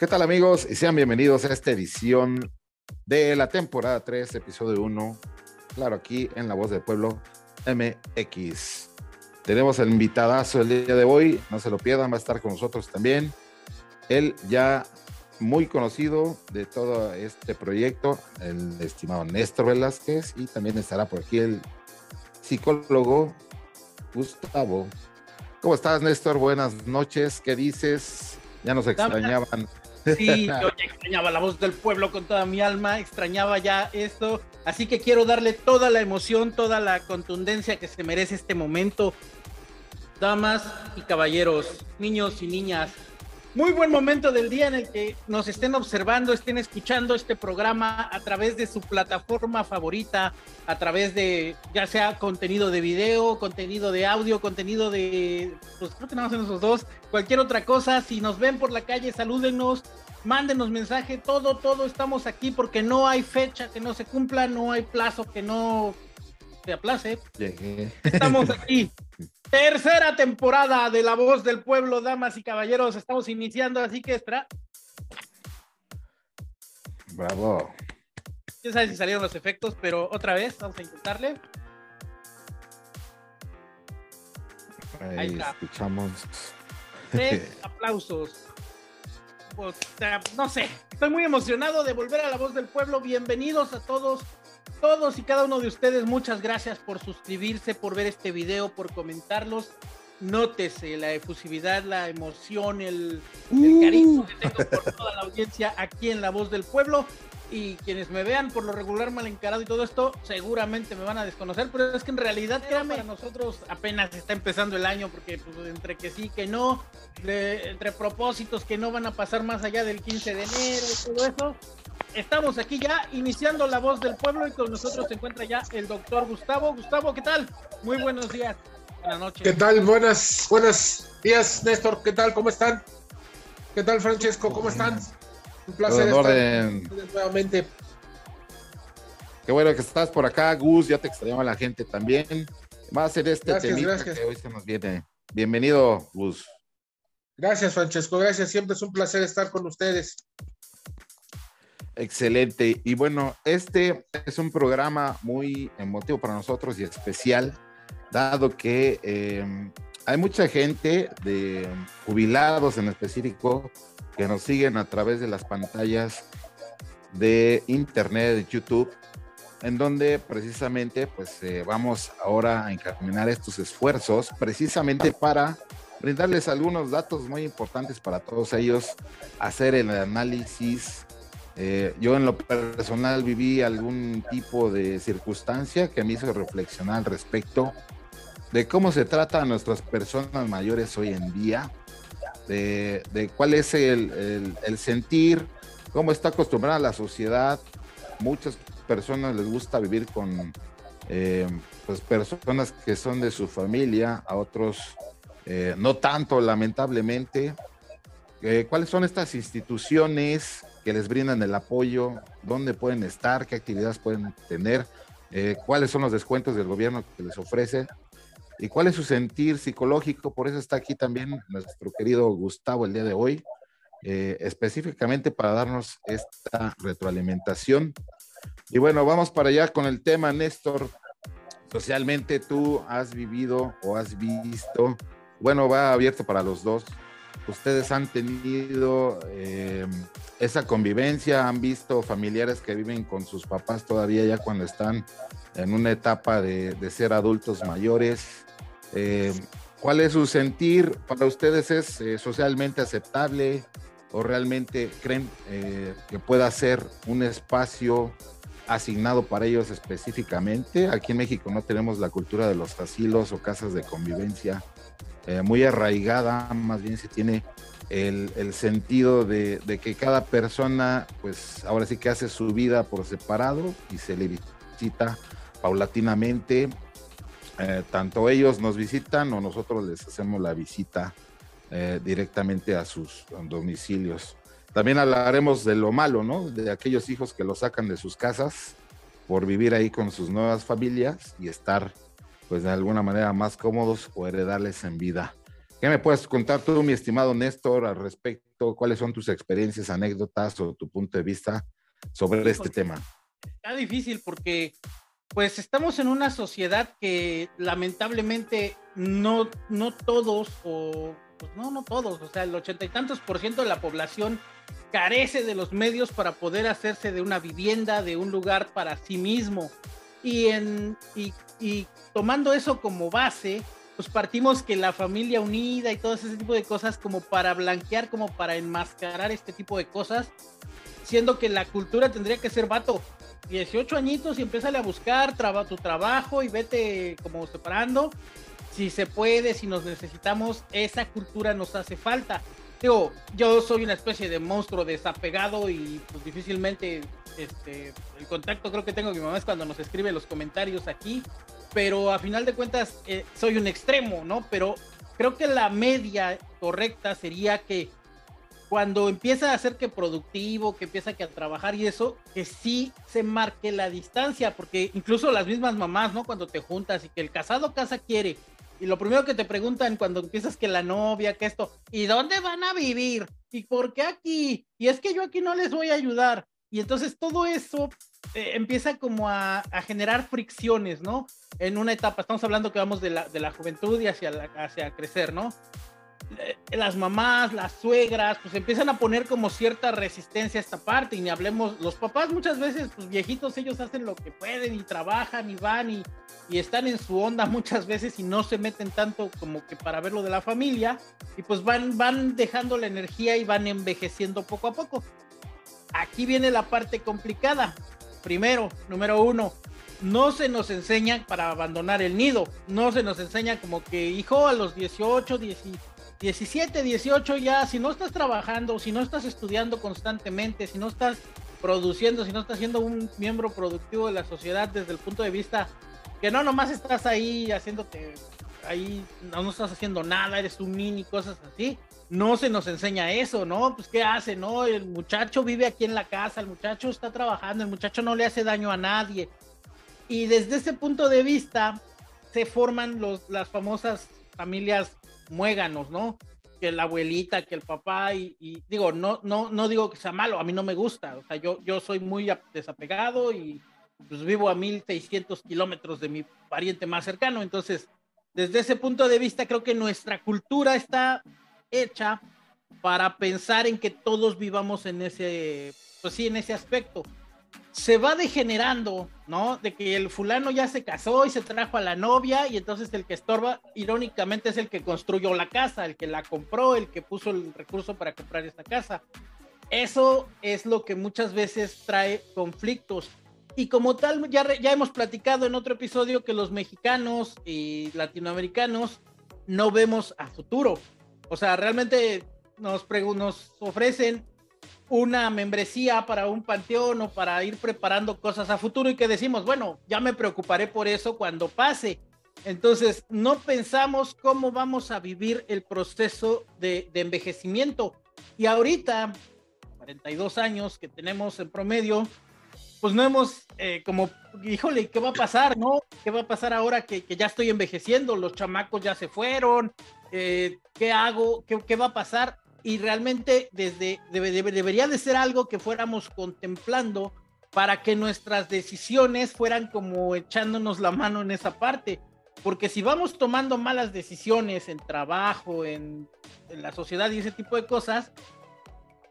¿Qué tal amigos? Y sean bienvenidos a esta edición de la temporada 3, episodio 1. Claro, aquí en La Voz del Pueblo MX. Tenemos el invitadazo el día de hoy, no se lo pierdan, va a estar con nosotros también. Él ya muy conocido de todo este proyecto, el estimado Néstor Velázquez, y también estará por aquí el psicólogo Gustavo. ¿Cómo estás, Néstor? Buenas noches. ¿Qué dices? Ya nos extrañaban. Sí, yo ya extrañaba la voz del pueblo con toda mi alma, extrañaba ya esto, así que quiero darle toda la emoción, toda la contundencia que se merece este momento. Damas y caballeros, niños y niñas, muy buen momento del día en el que nos estén observando, estén escuchando este programa a través de su plataforma favorita, a través de ya sea contenido de video, contenido de audio, contenido de, pues creo que nada más en esos dos, cualquier otra cosa. Si nos ven por la calle, salúdenos, mándenos mensaje, todo, todo estamos aquí porque no hay fecha que no se cumpla, no hay plazo que no se aplace. Estamos aquí. Tercera temporada de La Voz del Pueblo, damas y caballeros. Estamos iniciando, así que espera. Bravo. Ya sabes si salieron los efectos, pero otra vez, vamos a intentarle. Ahí, escuchamos. Tres aplausos. no sé, estoy muy emocionado de volver a La Voz del Pueblo. Bienvenidos a todos todos y cada uno de ustedes, muchas gracias por suscribirse, por ver este video, por comentarlos. Nótese la efusividad, la emoción, el, uh. cariño que tengo por toda la audiencia aquí en La Voz del Pueblo. Y quienes me vean por lo regular mal encarado y todo esto, seguramente me van a desconocer, pero es que en realidad, créanme, para nosotros apenas está empezando el año, porque pues, entre que sí, que no, entre propósitos que no van a pasar más allá del 15 de enero y todo eso, Estamos aquí ya iniciando la voz del pueblo y con nosotros se encuentra ya el doctor Gustavo. Gustavo, ¿qué tal? Muy buenos días. Buenas noches. ¿Qué tal? Buenas, buenos días, Néstor. ¿Qué tal? ¿Cómo están? ¿Qué tal, Francesco? ¿Cómo están? Un placer estar nuevamente. Qué bueno que estás por acá, Gus. Ya te extrañaba la gente también. Va a ser este gracias, que hoy se nos viene. Bienvenido, Gus. Gracias, Francesco. Gracias. Siempre es un placer estar con ustedes. Excelente. Y bueno, este es un programa muy emotivo para nosotros y especial, dado que eh, hay mucha gente de jubilados en específico que nos siguen a través de las pantallas de internet, de YouTube, en donde precisamente pues eh, vamos ahora a encaminar estos esfuerzos precisamente para brindarles algunos datos muy importantes para todos ellos, hacer el análisis. Eh, yo en lo personal viví algún tipo de circunstancia que me hizo reflexionar al respecto de cómo se trata a nuestras personas mayores hoy en día, de, cuál es el, sentir, cómo está acostumbrada la sociedad. Muchas personas les gusta vivir con eh, pues personas que son de su familia, a otros eh, no tanto, lamentablemente. ¿Cuáles son estas instituciones? que les brindan el apoyo, dónde pueden estar, qué actividades pueden tener, eh, cuáles son los descuentos del gobierno que les ofrece y cuál es su sentir psicológico. Por eso está aquí también nuestro querido Gustavo el día de hoy, eh, específicamente para darnos esta retroalimentación. Y bueno, vamos para allá con el tema, Néstor. Socialmente tú has vivido o has visto, bueno, va abierto para los dos, ustedes han tenido eh, esa convivencia, han visto familiares que viven con sus papás todavía ya cuando están en una etapa de, ser adultos mayores. Eh, ¿Cuál es su sentir? ¿Para ustedes es eh, socialmente aceptable o realmente creen que pueda ser un espacio asignado para ellos específicamente? Aquí en México no tenemos la cultura de los asilos o casas de convivencia eh, muy arraigada, más bien se tiene el, sentido de, que cada persona, pues ahora sí que hace su vida por separado y se le visita paulatinamente. Eh, tanto ellos nos visitan o nosotros les hacemos la visita eh, directamente a sus domicilios. También hablaremos de lo malo, ¿no? De aquellos hijos que los sacan de sus casas por vivir ahí con sus nuevas familias y estar pues de alguna manera más cómodos o heredarles en vida. ¿Qué me puedes contar tú, mi estimado Néstor, al respecto respecto? ¿Cuáles son tus experiencias, anécdotas o tu punto de vista sobre este tema? Está difícil porque pues estamos en una sociedad que lamentablemente no, no todos, o pues no, no todos, o sea, el ochenta y tantos por ciento de la población carece de los medios para poder hacerse de una vivienda, de un lugar para sí mismo. Y, en, y, y tomando eso como base, pues partimos que la familia unida y todo ese tipo de cosas como para blanquear, como para enmascarar este tipo de cosas, siendo que la cultura tendría que ser vato. 18 añitos y empieza a buscar tu trabajo y vete como separando. Si se puede, si nos necesitamos, esa cultura nos hace falta. Digo, yo soy una especie de monstruo desapegado y pues difícilmente este, el contacto creo que tengo con mi mamá es cuando nos escribe los comentarios aquí, pero a final de cuentas eh, soy un extremo, ¿no? Pero creo que la media correcta sería que cuando empieza a ser que productivo, que empieza que a trabajar y eso, que sí se marque la distancia, porque incluso las mismas mamás, ¿no? Cuando te juntas y que el casado casa quiere, y lo primero que te preguntan cuando empiezas que la novia, que esto, ¿y dónde van a vivir? ¿Y por qué aquí? Y es que yo aquí no les voy a ayudar. Y entonces todo eso eh, empieza como a, a, generar fricciones, ¿no? En una etapa, estamos hablando que vamos de la, de la juventud y hacia, la, hacia crecer, ¿no? Eh, las mamás, las suegras, pues empiezan a poner como cierta resistencia a esta parte y ni hablemos, los papás muchas veces, pues viejitos, ellos hacen lo que pueden y trabajan y van y, y están en su onda muchas veces y no se meten tanto como que para ver lo de la familia y pues van, van dejando la energía y van envejeciendo poco a poco. Aquí viene la parte complicada. Primero, número uno, no se nos enseña para abandonar el nido, no se nos enseña como que hijo a los 18, 18 17, 18 ya, si no estás trabajando, si no estás estudiando constantemente, si no estás produciendo, si no estás siendo un miembro productivo de la sociedad desde el punto de vista que no nomás estás ahí haciéndote, ahí no, estás haciendo nada, eres un mini, cosas así. No se nos enseña eso, ¿no? Pues ¿qué hace, no? El muchacho vive aquí en la casa, el muchacho está trabajando, el muchacho no le hace daño a nadie. Y desde ese punto de vista se forman los, las famosas familias muéganos, ¿no? Que la abuelita, que el papá, y, digo, no, no, no digo que sea malo, a mí no me gusta, o sea, yo, yo soy muy desapegado y pues vivo a 1600 kilómetros de mi pariente más cercano, entonces, desde ese punto de vista, creo que nuestra cultura está hecha para pensar en que todos vivamos en ese, pues sí, en ese aspecto se va degenerando, ¿no? De que el fulano ya se casó y se trajo a la novia y entonces el que estorba, irónicamente, es el que construyó la casa, el que la compró, el que puso el recurso para comprar esta casa. Eso es lo que muchas veces trae conflictos. Y como tal, ya, ya hemos platicado en otro episodio que los mexicanos y latinoamericanos no vemos a futuro. O sea, realmente nos, nos ofrecen una membresía para un panteón o para ir preparando cosas a futuro y que decimos, bueno, ya me preocuparé por eso cuando pase. Entonces, no pensamos cómo vamos a vivir el proceso de, envejecimiento. Y ahorita, 42 años que tenemos en promedio, pues no hemos, eh, como, híjole, ¿qué va a pasar, no? ¿Qué va a pasar ahora que, ya estoy envejeciendo? Los chamacos ya se fueron, eh, ¿qué hago? ¿Qué, ¿Qué va a pasar? Y realmente desde, debería de ser algo que fuéramos contemplando para que nuestras decisiones fueran como echándonos la mano en esa parte. Porque si vamos tomando malas decisiones en trabajo, en, la sociedad y ese tipo de cosas,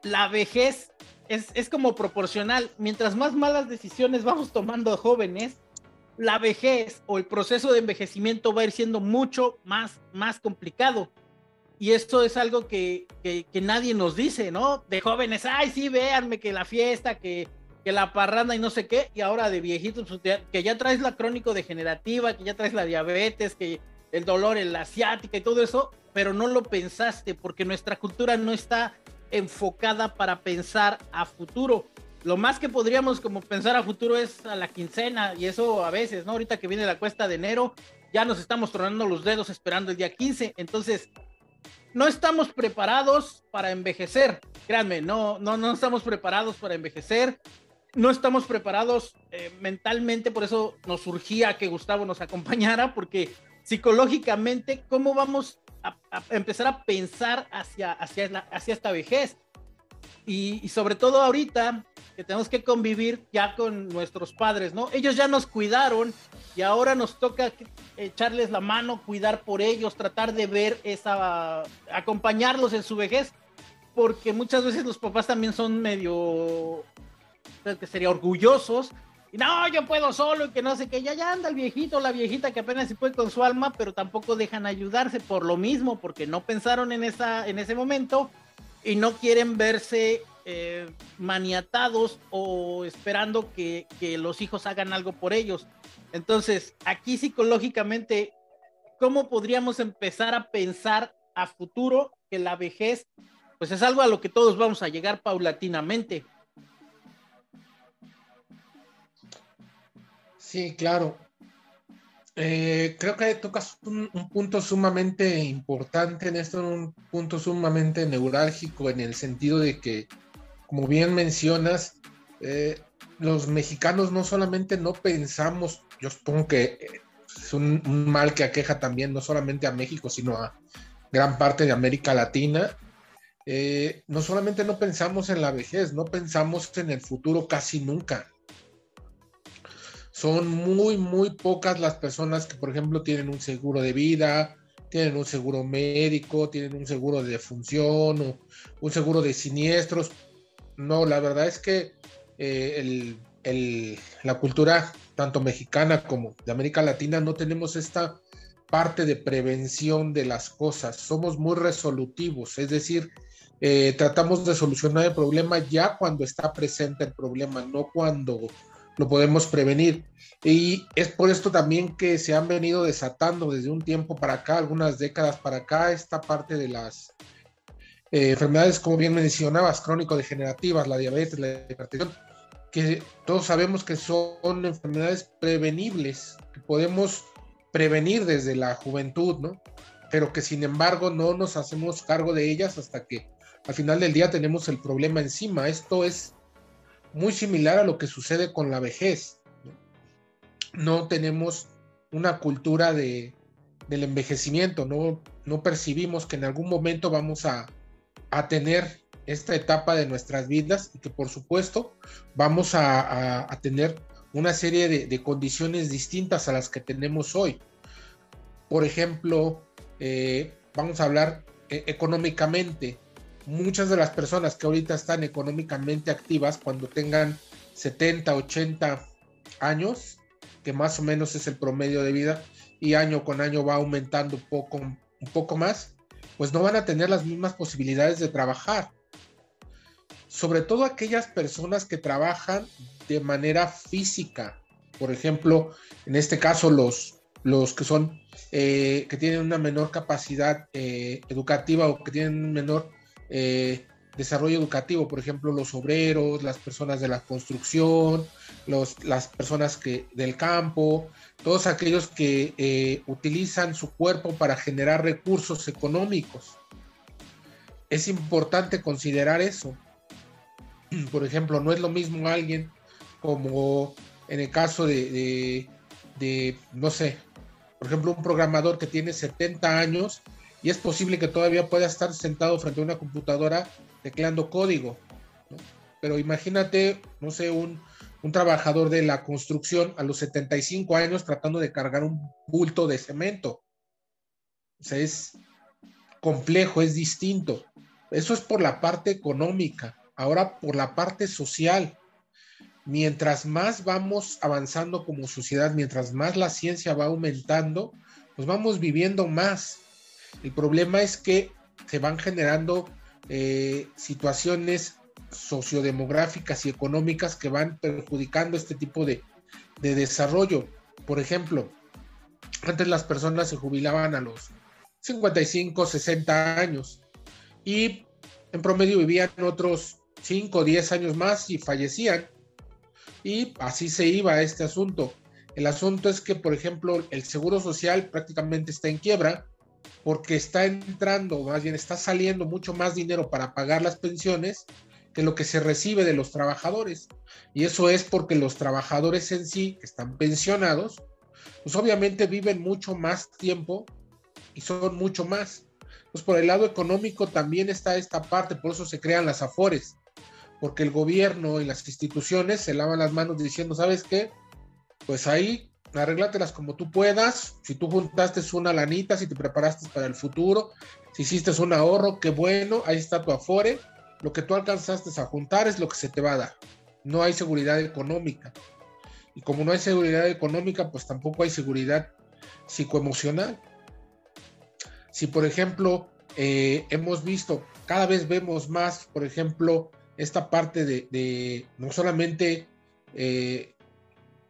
la vejez es, es, como proporcional. Mientras más malas decisiones vamos tomando jóvenes, la vejez o el proceso de envejecimiento va a ir siendo mucho más, más complicado. Y esto es algo que, que, nadie nos dice, ¿no? De jóvenes, ay, sí, véanme que la fiesta, que, la parranda y no sé qué, y ahora de viejitos, pues, que ya traes la crónico degenerativa, que ya traes la diabetes, que el dolor en la asiática y todo eso, pero no lo pensaste porque nuestra cultura no está enfocada para pensar a futuro. Lo más que podríamos como pensar a futuro es a la quincena y eso a veces, ¿no? Ahorita que viene la cuesta de enero, ya nos estamos tronando los dedos esperando el día 15. Entonces, no estamos preparados para envejecer. Créanme, no, no, no estamos preparados para envejecer. No estamos preparados eh, mentalmente, por eso nos surgía que Gustavo nos acompañara, porque psicológicamente, ¿cómo vamos empezar a pensar hacia, hacia, hacia esta vejez. Y, sobre todo ahorita que tenemos que convivir ya con nuestros padres, ¿no? Ellos ya nos cuidaron y ahora nos toca echarles la mano, cuidar por ellos, tratar de ver esa, acompañarlos en su vejez, porque muchas veces los papás también son medio, que sería orgullosos. Y no, yo puedo solo y que no sé qué, ya, ya anda el viejito, la viejita que apenas se puede con su alma, pero tampoco dejan ayudarse por lo mismo, porque no pensaron en, esa, en ese momento y no quieren verse eh, maniatados o esperando que, los hijos hagan algo por ellos. Entonces, aquí psicológicamente, ¿cómo podríamos empezar a pensar a futuro que la vejez, pues es algo a lo que todos vamos a llegar paulatinamente? Sí, claro. Eh, creo que tocas un, punto sumamente importante en esto, un punto sumamente neurálgico en el sentido de que como bien mencionas, eh, los mexicanos no solamente no pensamos, yo supongo que es un, mal que aqueja también no solamente a México, sino a gran parte de América Latina. Eh, no solamente no pensamos en la vejez, no pensamos en el futuro casi nunca. Son muy, muy pocas las personas que, por ejemplo, tienen un seguro de vida, tienen un seguro médico, tienen un seguro de defunción o un seguro de siniestros. No, la verdad es que eh, la cultura tanto mexicana como de América Latina no tenemos esta parte de prevención de las cosas. Somos muy resolutivos, es decir, eh, tratamos de solucionar el problema ya cuando está presente el problema, no cuando lo podemos prevenir. Y es por esto también que se han venido desatando desde un tiempo para acá, algunas décadas para acá, esta parte de las eh, enfermedades, como bien mencionabas, crónico-degenerativas, la diabetes, la hipertensión, que todos sabemos que son enfermedades prevenibles, que podemos prevenir desde la juventud, ¿no? Pero que sin embargo no nos hacemos cargo de ellas hasta que al final del día tenemos el problema encima. Esto es muy similar a lo que sucede con la vejez. No, tenemos una cultura de, del envejecimiento, no, no percibimos que en algún momento vamos a, a tener esta etapa de nuestras vidas y que por supuesto vamos a, tener una serie de, condiciones distintas a las que tenemos hoy. Por ejemplo, eh, vamos a hablar eh, económicamente. Muchas de las personas que ahorita están económicamente activas cuando tengan 70, 80 años, que más o menos es el promedio de vida, y año con año va aumentando un poco, un poco más, pues no van a tener las mismas posibilidades de trabajar. Sobre todo aquellas personas que trabajan de manera física. Por ejemplo, en este caso los, los que son, eh, que tienen una menor capacidad eh, educativa o que tienen menor eh, desarrollo educativo, por ejemplo, los obreros, las personas de la construcción, los, las personas que, del campo, todos aquellos que eh, utilizan su cuerpo para generar recursos económicos. Es importante considerar eso. Por ejemplo, no es lo mismo alguien como en el caso de, de, no sé, por ejemplo, un programador que tiene 70 años y es posible que todavía pueda estar sentado frente a una computadora tecleando código. Pero imagínate, no sé, un, un trabajador de la construcción a los 75 años tratando de cargar un bulto de cemento. O sea, es complejo, es distinto. Eso es por la parte económica. Ahora por la parte social. Mientras más vamos avanzando como sociedad, mientras más la ciencia va aumentando, pues vamos viviendo más. El problema es que se van generando eh, situaciones sociodemográficas y económicas que van perjudicando este tipo de, desarrollo. Por ejemplo, antes las personas se jubilaban a los 55, 60 años y en promedio vivían otros 5 o 10 años más y fallecían. Y así se iba este asunto. El asunto es que, por ejemplo, el seguro social prácticamente está en quiebra porque está entrando, más bien está saliendo mucho más dinero para pagar las pensiones que lo que se recibe de los trabajadores. Y eso es porque los trabajadores en sí, están pensionados, pues obviamente viven mucho más tiempo y son mucho más. Pues por el lado económico también está esta parte, por eso se crean las afores, porque el gobierno y las instituciones se lavan las manos diciendo, ¿sabes qué? Pues ahí arréglatelas como tú puedas, si tú juntaste una lanita, si te preparaste para el futuro, si hiciste un ahorro, qué bueno, ahí está tu afore, lo que tú alcanzaste a juntar es lo que se te va a dar, no hay seguridad económica. Y como no hay seguridad económica, pues tampoco hay seguridad psicoemocional. Si, por ejemplo, eh, hemos visto, cada vez vemos más, por ejemplo, esta parte de, no solamente eh,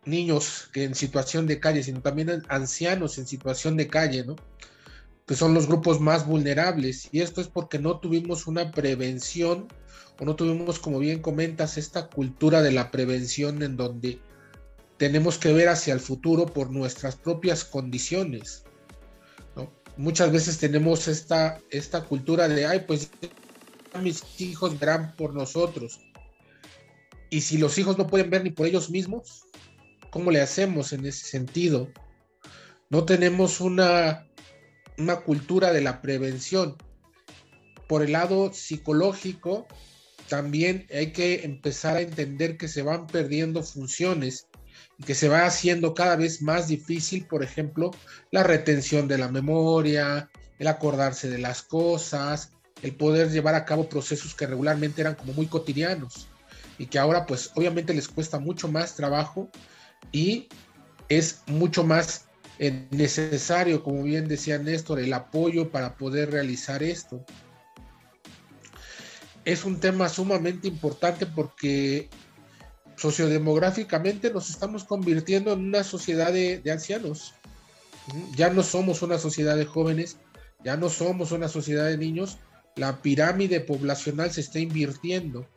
niños que en situación de calle, sino también ancianos en situación de calle, ¿no? Que son los grupos más vulnerables. Y esto es porque no tuvimos una prevención o no tuvimos, como bien comentas, esta cultura de la prevención en donde tenemos que ver hacia el futuro por nuestras propias condiciones. Muchas veces tenemos esta, esta cultura de, ay, pues mis hijos verán por nosotros. Y si los hijos no pueden ver ni por ellos mismos, ¿cómo le hacemos en ese sentido? No tenemos una, una cultura de la prevención. Por el lado psicológico, también hay que empezar a entender que se van perdiendo funciones que se va haciendo cada vez más difícil, por ejemplo, la retención de la memoria, el acordarse de las cosas, el poder llevar a cabo procesos que regularmente eran como muy cotidianos y que ahora pues obviamente les cuesta mucho más trabajo y es mucho más eh, necesario, como bien decía Néstor, el apoyo para poder realizar esto. Es un tema sumamente importante porque sociodemográficamente nos estamos convirtiendo en una sociedad de, ancianos. Ya no somos una sociedad de jóvenes, ya no somos una sociedad de niños, la pirámide poblacional se está invirtiendo.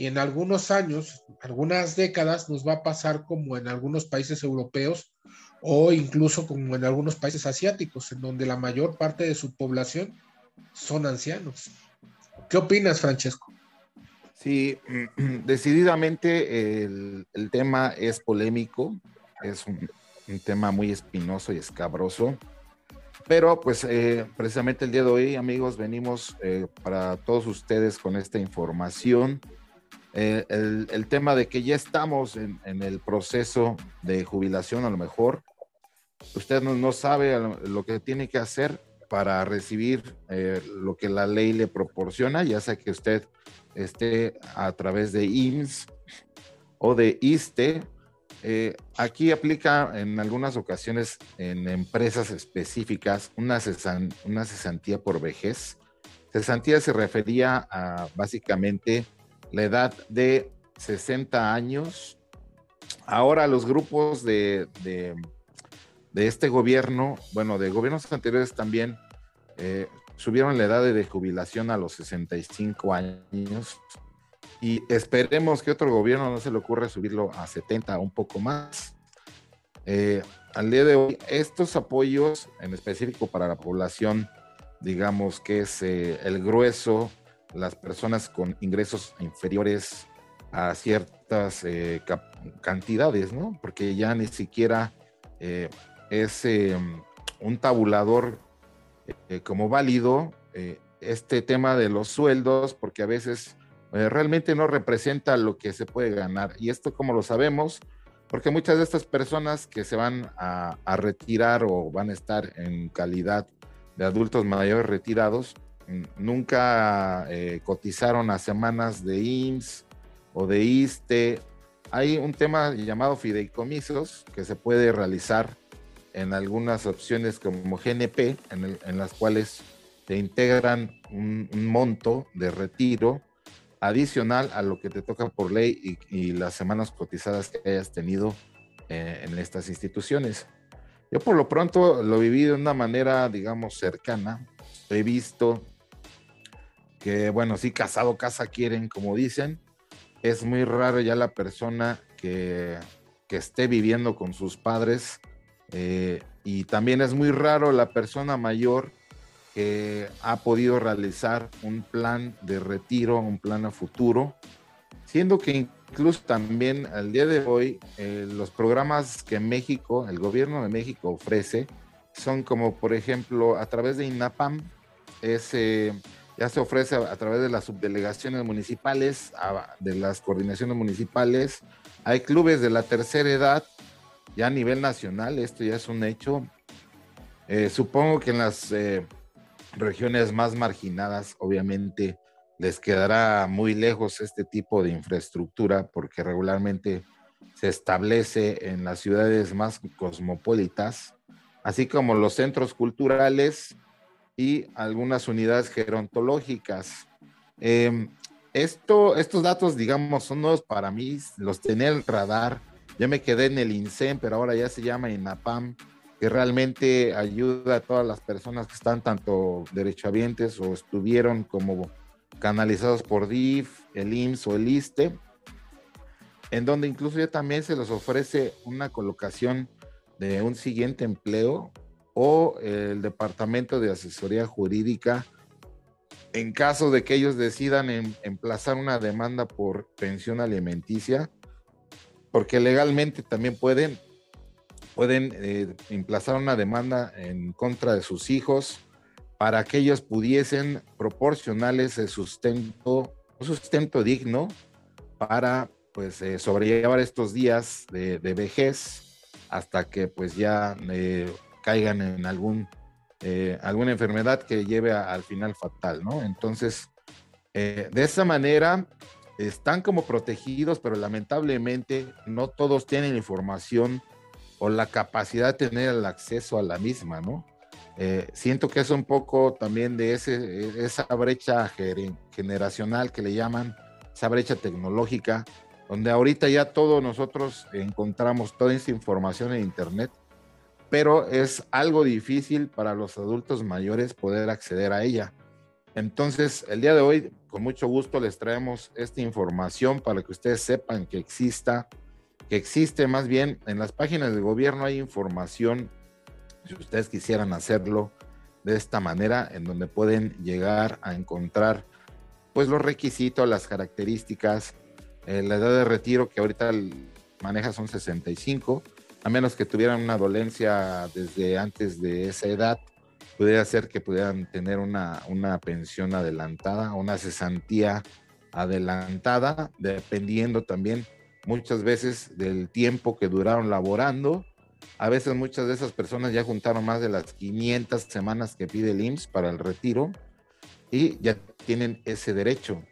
Y en algunos años, algunas décadas, nos va a pasar como en algunos países europeos o incluso como en algunos países asiáticos, en donde la mayor parte de su población son ancianos. ¿Qué opinas, Francesco? Sí, decididamente el, tema es polémico, es un, tema muy espinoso y escabroso, pero pues eh, precisamente el día de hoy, amigos, venimos eh, para todos ustedes con esta información. Eh, el, tema de que ya estamos en, el proceso de jubilación, a lo mejor usted no, no sabe lo que tiene que hacer para recibir lo que la ley le proporciona, ya sea que usted esté a través de IMSS o de ISTE. Eh, aquí aplica en algunas ocasiones en empresas específicas una, una cesantía por vejez. Cesantía se refería a básicamente la edad de 60 años. Ahora los grupos de, de, este gobierno, bueno, de gobiernos anteriores también, eh, subieron la edad de jubilación a los 65 años y esperemos que otro gobierno no se le ocurra subirlo a 70 o un poco más. Eh, al día de hoy, estos apoyos en específico para la población, digamos que es eh, el grueso, las personas con ingresos inferiores a ciertas eh, cantidades, ¿no? Porque ya ni siquiera es un tabulador eh, como válido eh, este tema de los sueldos, porque a veces eh, realmente no representa lo que se puede ganar. Y esto como lo sabemos, porque muchas de estas personas que se van a, retirar o van a estar en calidad de adultos mayores retirados, nunca cotizaron a semanas de IMSS o de ISTE. Hay un tema llamado fideicomisos que se puede realizar en algunas opciones como GNP, en, las cuales te integran un, monto de retiro adicional a lo que te toca por ley y, las semanas cotizadas que hayas tenido eh, en estas instituciones. Yo por lo pronto lo viví de una manera, digamos, cercana. He visto que, bueno, sí, casado, casa quieren, como dicen. Es muy raro ya la persona que, que esté viviendo con sus padres eh, y también es muy raro la persona mayor que ha podido realizar un plan de retiro, un plan a futuro, siendo que incluso también al día de hoy eh, los programas que México, el gobierno de México ofrece, son como, por ejemplo, a través de INAPAM, es, ya se ofrece a, través de las subdelegaciones municipales, de las coordinaciones municipales. Hay clubes de la tercera edad, ya a nivel nacional, esto ya es un hecho. Eh, supongo que en las eh, regiones más marginadas, obviamente, les quedará muy lejos este tipo de infraestructura porque regularmente se establece en las ciudades más cosmopolitas, así como los centros culturales y algunas unidades gerontológicas. Em, esto, estos datos, digamos, son nuevos para mí, los tenía el radar. Ya me quedé en el INSEM, pero ahora ya se llama INAPAM, que realmente ayuda a todas las personas que están tanto derechohabientes o estuvieron como canalizados por DIF, el IMSS o el ISTE, en donde incluso ya también se les ofrece una colocación de un siguiente empleo o el departamento de asesoría jurídica en caso de que ellos decidan em, emplazar una demanda por pensión alimenticia, porque legalmente también pueden, pueden eh, emplazar una demanda en contra de sus hijos para que ellos pudiesen proporcionarles el sustento, un sustento digno para pues eh, sobrellevar estos días de, vejez hasta que pues ya eh, caigan en algún eh, alguna enfermedad que lleve al final fatal, ¿no? Entonces, de esa manera están como protegidos, pero lamentablemente no todos tienen información o la capacidad de tener el acceso a la misma, ¿no? Eh, siento que es un poco también de ese, esa brecha generacional que le llaman, esa brecha tecnológica, donde ahorita ya todos nosotros encontramos toda esa información en Internet, pero es algo difícil para los adultos mayores poder acceder a ella. Entonces, el día de hoy, con mucho gusto les traemos esta información para que ustedes sepan que exista, que existe más bien en las páginas del gobierno hay información si ustedes quisieran hacerlo de esta manera, en donde pueden llegar a encontrar pues los requisitos, las características, eh, la edad de retiro que ahorita maneja son 65, a menos que tuvieran una dolencia desde antes de esa edad, pudiera ser que pudieran tener una, una pensión adelantada, una cesantía adelantada, dependiendo también muchas veces del tiempo que duraron laborando a veces muchas de esas personas ya juntaron más de las 500 semanas que pide el IMSS para el retiro y ya tienen ese derecho.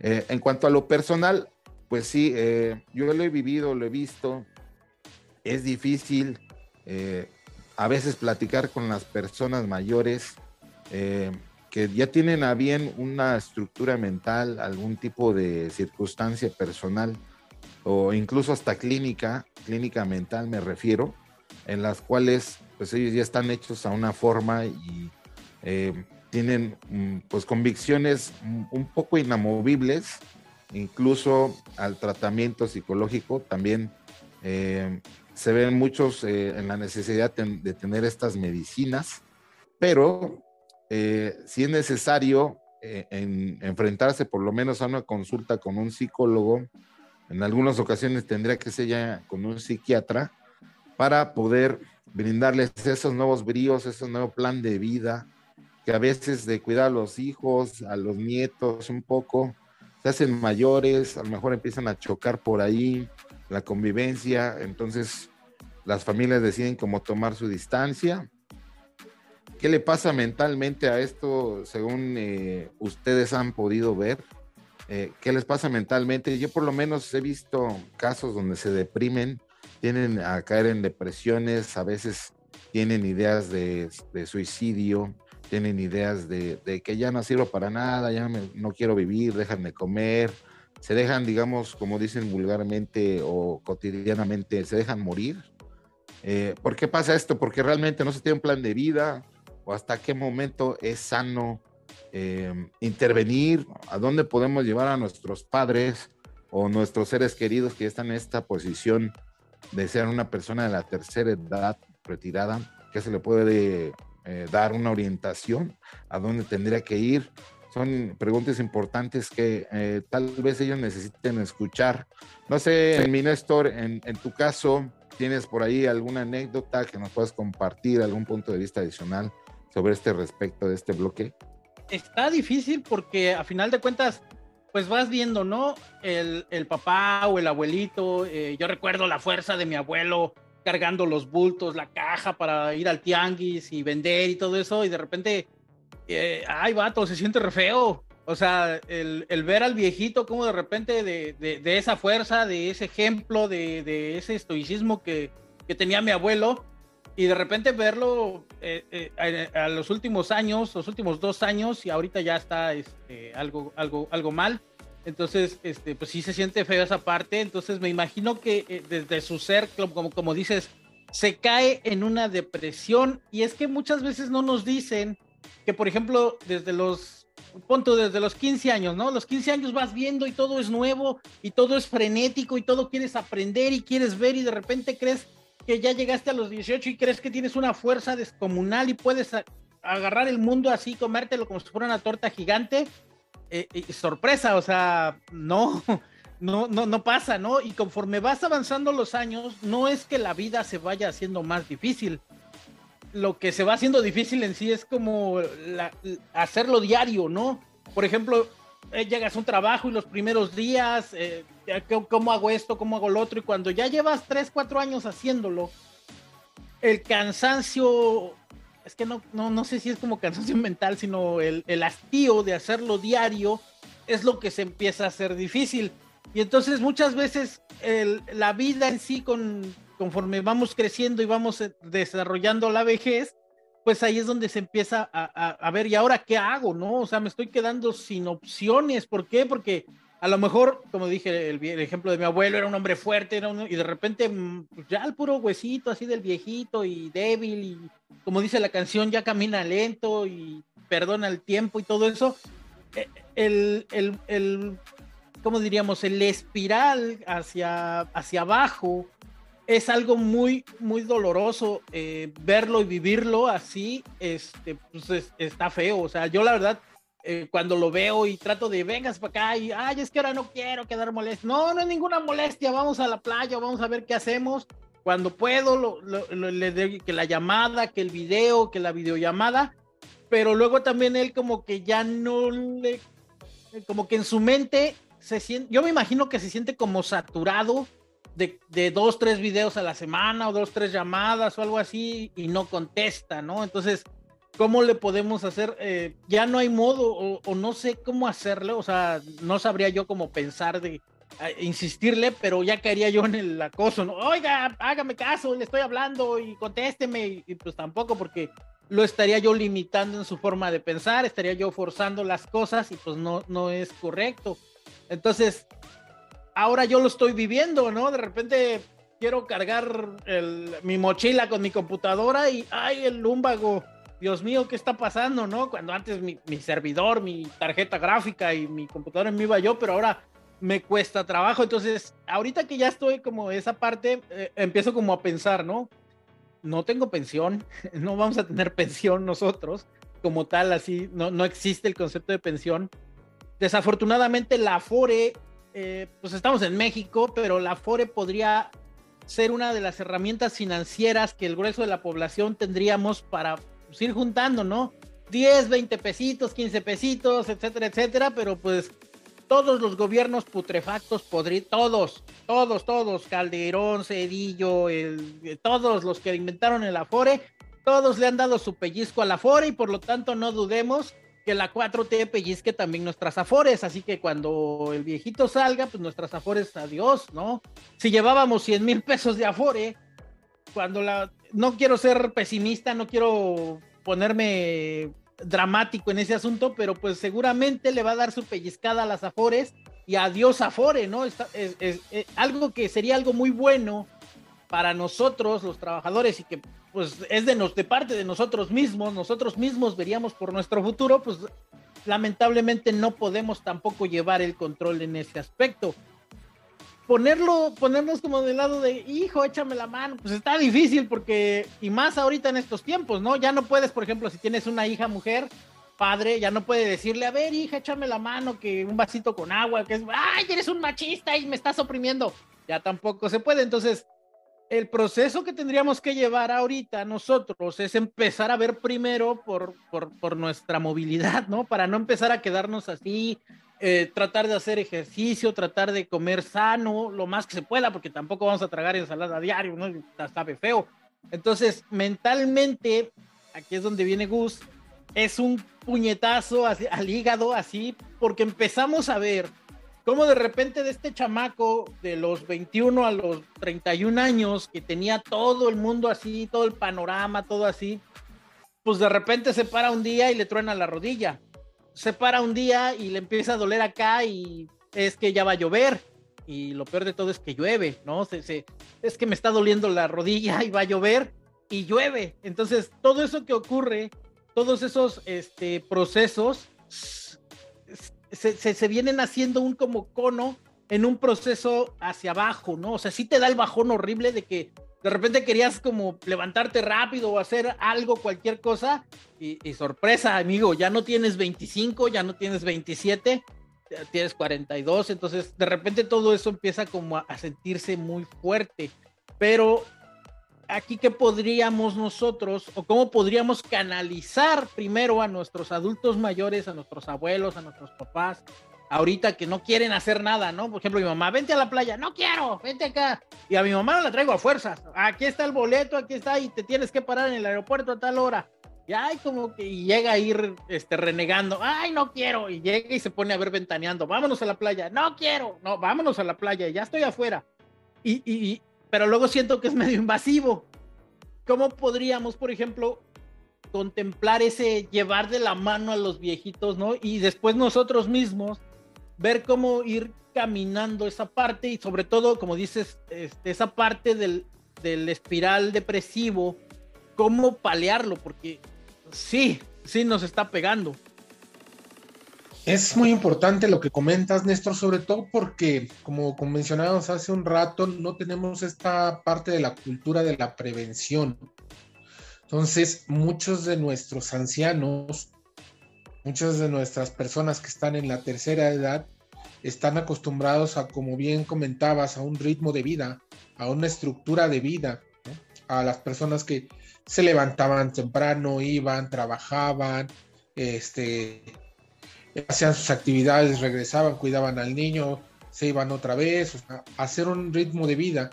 Eh, en cuanto a lo personal, pues sí, eh, yo lo he vivido, lo he visto. Es difícil eh, a veces platicar con las personas mayores que ya tienen a bien una estructura mental, algún tipo de circunstancia personal o incluso hasta clínica, clínica mental me refiero, en las cuales pues ellos ya están hechos a una forma y eh, tienen mm, pues convicciones un poco inamovibles, incluso al tratamiento psicológico también eh, se ven muchos eh, en la necesidad de tener estas medicinas, pero si es necesario en, enfrentarse por lo menos a una consulta con un psicólogo, en algunas ocasiones tendría que ser ya con un psiquiatra, para poder brindarles esos nuevos bríos, ese nuevo plan de vida, que a veces de cuidar a los hijos, a los nietos un poco, se hacen mayores, a lo mejor empiezan a chocar por ahí la convivencia, entonces las familias deciden cómo tomar su distancia. ¿Qué le pasa mentalmente a esto según eh, ustedes han podido ver? Eh, ¿Qué les pasa mentalmente? Yo por lo menos he visto casos donde se deprimen, tienen a caer en depresiones, a veces tienen ideas de, suicidio, tienen ideas de, que ya no sirvo para nada, ya no quiero vivir, dejan de comer, se dejan, digamos, como dicen vulgarmente o cotidianamente, se dejan morir. Eh, ¿Por qué pasa esto? Porque realmente no se tiene un plan de vida o hasta qué momento es sano eh, intervenir, a dónde podemos llevar a nuestros padres o nuestros seres queridos que están en esta posición de ser una persona de la tercera edad retirada, que se le puede eh, dar una orientación a dónde tendría que ir. Son preguntas importantes que eh, tal vez ellos necesiten escuchar. No sé, mi Néstor, en, en tu caso, ¿Tienes por ahí alguna anécdota que nos puedas compartir, algún punto de vista adicional sobre este respecto de este bloque? Está difícil porque a final de cuentas, pues vas viendo, ¿no? El, papá o el abuelito, eh, yo recuerdo la fuerza de mi abuelo cargando los bultos, la caja para ir al tianguis y vender y todo eso, y de repente, eh, ay, vato, se siente re feo. O sea, el, ver al viejito como de repente de, esa fuerza, de ese ejemplo, de, ese estoicismo que, tenía mi abuelo, y de repente verlo eh, eh, a, los últimos años, los últimos dos años, y ahorita ya está este, algo, algo, algo mal. Entonces, este, pues sí se siente feo esa parte. Entonces me imagino que eh, desde su ser, como, como dices, se cae en una depresión. Y es que muchas veces no nos dicen que, por ejemplo, desde los punto desde los 15 años, ¿no? Los 15 años vas viendo y todo es nuevo y todo es frenético y todo quieres aprender y quieres ver y de repente crees que ya llegaste a los 18 y crees que tienes una fuerza descomunal y puedes agarrar el mundo así, comértelo como si fuera una torta gigante. Eh, sorpresa, o sea, no, no, no, no pasa, ¿no? Y conforme vas avanzando los años, no es que la vida se vaya haciendo más difícil, lo que se va haciendo difícil en sí es como hacerlo diario, ¿no? Por ejemplo, eh, llegas a un trabajo y los primeros días, eh, ¿cómo hago esto? ¿Cómo hago lo otro? Y cuando ya llevas 3, 4 años haciéndolo, el cansancio, es que no, no, no sé si es como cansancio mental, sino el, el hastío de hacerlo diario es lo que se empieza a hacer difícil. Y entonces muchas veces la vida en sí con, conforme vamos creciendo y vamos eh, desarrollando la vejez, pues ahí es donde se empieza a, ver, ¿y ahora qué hago? ¿No? O sea, me estoy quedando sin opciones. ¿Por qué? Porque a lo mejor, como dije, el, ejemplo de mi abuelo era un hombre fuerte y de repente mm, pues ya el puro huesito así del viejito y débil y como dice la canción, ya camina lento y perdona el tiempo y todo eso. Eh, el, el, el ¿cómo diríamos? El espiral hacia, hacia abajo es algo muy, muy doloroso eh, verlo y vivirlo así, este, pues está feo. O sea, yo la verdad, eh, cuando lo veo y trato de, vengas para acá y, ay, es que ahora no quiero quedar molesto. No, no hay ninguna molestia, vamos a la playa, vamos a ver qué hacemos. Cuando puedo, le doy que la llamada, que el video, que la videollamada, pero luego también él como que ya no le, como que en su mente se siente, yo me imagino que se siente como saturado de, dos, tres videos a la semana o dos, tres llamadas o algo así y no contesta, ¿no? Entonces, ¿cómo le podemos hacer? Eh, ya no hay modo o, no sé cómo hacerlo, o sea, no sabría yo cómo pensar de insistirle, pero ya caería yo en el acoso, ¿no? Oiga, hágame caso, le estoy hablando y contésteme y, pues tampoco porque lo estaría yo limitando en su forma de pensar, estaría yo forzando las cosas y pues no, no es correcto. Entonces, ahora yo lo estoy viviendo, ¿no? De repente quiero cargar mi mochila con mi computadora y, ay, el lumbago, Dios mío, ¿qué está pasando, no? Cuando antes mi, servidor, mi tarjeta gráfica y mi computadora me iba yo, pero ahora me cuesta trabajo. Entonces, ahorita que ya estoy como esa parte, eh, empiezo como a pensar, ¿no? No tengo pensión, no vamos a tener pensión nosotros, como tal, así, no, no existe el concepto de pensión. Desafortunadamente, la FORE eh, pues estamos en México, pero la FORE podría ser una de las herramientas financieras que el grueso de la población tendríamos para pues, ir juntando, ¿no? 10, 20 pesitos, 15 pesitos, etcétera, etcétera, pero pues todos los gobiernos putrefactos podrían, todos, todos, todos, Calderón, Cedillo, el, todos los que inventaron el Afore, todos le han dado su pellizco al Afore y por lo tanto no dudemos que la 4T pellizque también nuestras afores, así que cuando el viejito salga, pues nuestras afores, adiós, ¿no? Si llevábamos 100 mil pesos de afore, cuando la... No quiero ser pesimista, no quiero ponerme dramático en ese asunto, pero pues seguramente le va a dar su pellizcada a las afores y adiós afore, ¿no? es, algo que sería algo muy bueno para nosotros, los trabajadores, y que pues es de, nos, de parte de nosotros mismos, nosotros mismos veríamos por nuestro futuro, pues lamentablemente no podemos tampoco llevar el control en ese aspecto. Ponerlo, ponernos como del lado de, hijo, échame la mano, pues está difícil porque, y más ahorita en estos tiempos, ¿no? Ya no puedes, por ejemplo, si tienes una hija mujer, padre, ya no puede decirle, a ver, hija, échame la mano, que un vasito con agua, que es, ay, eres un machista y me estás oprimiendo. Ya tampoco se puede, entonces el proceso que tendríamos que llevar ahorita nosotros es empezar a ver primero por, por, nuestra movilidad, ¿no? Para no empezar a quedarnos así, eh, tratar de hacer ejercicio, tratar de comer sano, lo más que se pueda, porque tampoco vamos a tragar ensalada a diario, ¿no? Sabe feo. Entonces, mentalmente, aquí es donde viene Gus, es un puñetazo al hígado, así, porque empezamos a ver cómo de repente de este chamaco de los 21 a los 31 años, que tenía todo el mundo así, todo el panorama, todo así, pues de repente se para un día y le truena la rodilla. Se para un día y le empieza a doler acá y es que ya va a llover. Y lo peor de todo es que llueve, ¿no? Se, es que me está doliendo la rodilla y va a llover y llueve. Entonces, todo eso que ocurre todos esos este, procesos se, se, vienen haciendo un como cono en un proceso hacia abajo, ¿no? O sea, sí te da el bajón horrible de que de repente querías como levantarte rápido o hacer algo, cualquier cosa, y, sorpresa, amigo, ya no tienes 25, ya no tienes 27, ya tienes 42, entonces de repente todo eso empieza como a sentirse muy fuerte, pero aquí qué podríamos nosotros o cómo podríamos canalizar primero a nuestros adultos mayores, a nuestros abuelos, a nuestros papás, ahorita que no quieren hacer nada, ¿no? Por ejemplo, mi mamá, vente a la playa, no quiero, vente acá. Y a mi mamá la traigo a fuerzas. Aquí está el boleto, aquí está, y te tienes que parar en el aeropuerto a tal hora. Y ay, como que llega a ir este, renegando, ay, no quiero. Y llega y se pone a ver ventaneando, vámonos a la playa, no quiero, no, vámonos a la playa, ya estoy afuera. Y, y, pero luego siento que es medio invasivo. ¿Cómo podríamos, por ejemplo, contemplar ese llevar de la mano a los viejitos, ¿no? Y después nosotros mismos ver cómo ir caminando esa parte y sobre todo, como dices, este, esa parte del, del espiral depresivo, cómo palearlo, porque sí, sí nos está pegando. Es muy importante lo que comentas, Néstor, sobre todo porque, como mencionábamos hace un rato, no tenemos esta parte de la cultura de la prevención. Entonces, muchos de nuestros ancianos, muchas de nuestras personas que están en la tercera edad, están acostumbrados a, como bien comentabas, a un ritmo de vida, a una estructura de vida, a las personas que se levantaban temprano, iban, trabajaban, este, hacían sus actividades, regresaban, cuidaban al niño, se iban otra vez, o hacer un ritmo de vida.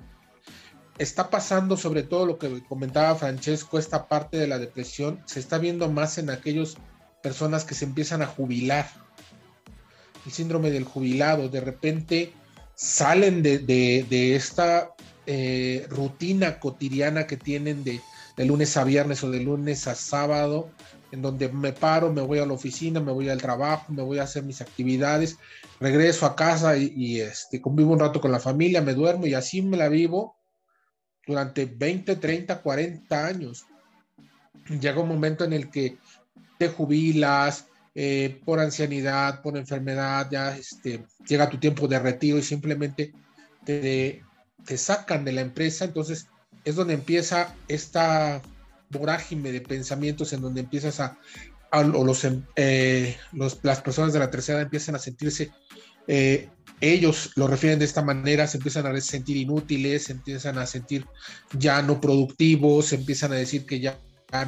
Está pasando sobre todo lo que comentaba Francesco, esta parte de la depresión, se está viendo más en aquellas personas que se empiezan a jubilar. El síndrome del jubilado, de repente salen de, esta eh, rutina cotidiana que tienen de, de lunes a viernes o de lunes a sábado, en donde me paro, me voy a la oficina, me voy al trabajo, me voy a hacer mis actividades, regreso a casa y, este, convivo un rato con la familia, me duermo y así me la vivo durante 20, 30, 40 años. Llega un momento en el que te jubilas eh, por ancianidad, por enfermedad, ya este, llega tu tiempo de retiro y simplemente te, te sacan de la empresa, entonces es donde empieza esta vorágine de pensamientos en donde empiezas a, em, eh, los, las personas de la tercera empiezan a sentirse, eh, ellos lo refieren de esta manera, se empiezan a sentir inútiles, se empiezan a sentir ya no productivos, se empiezan a decir que ya,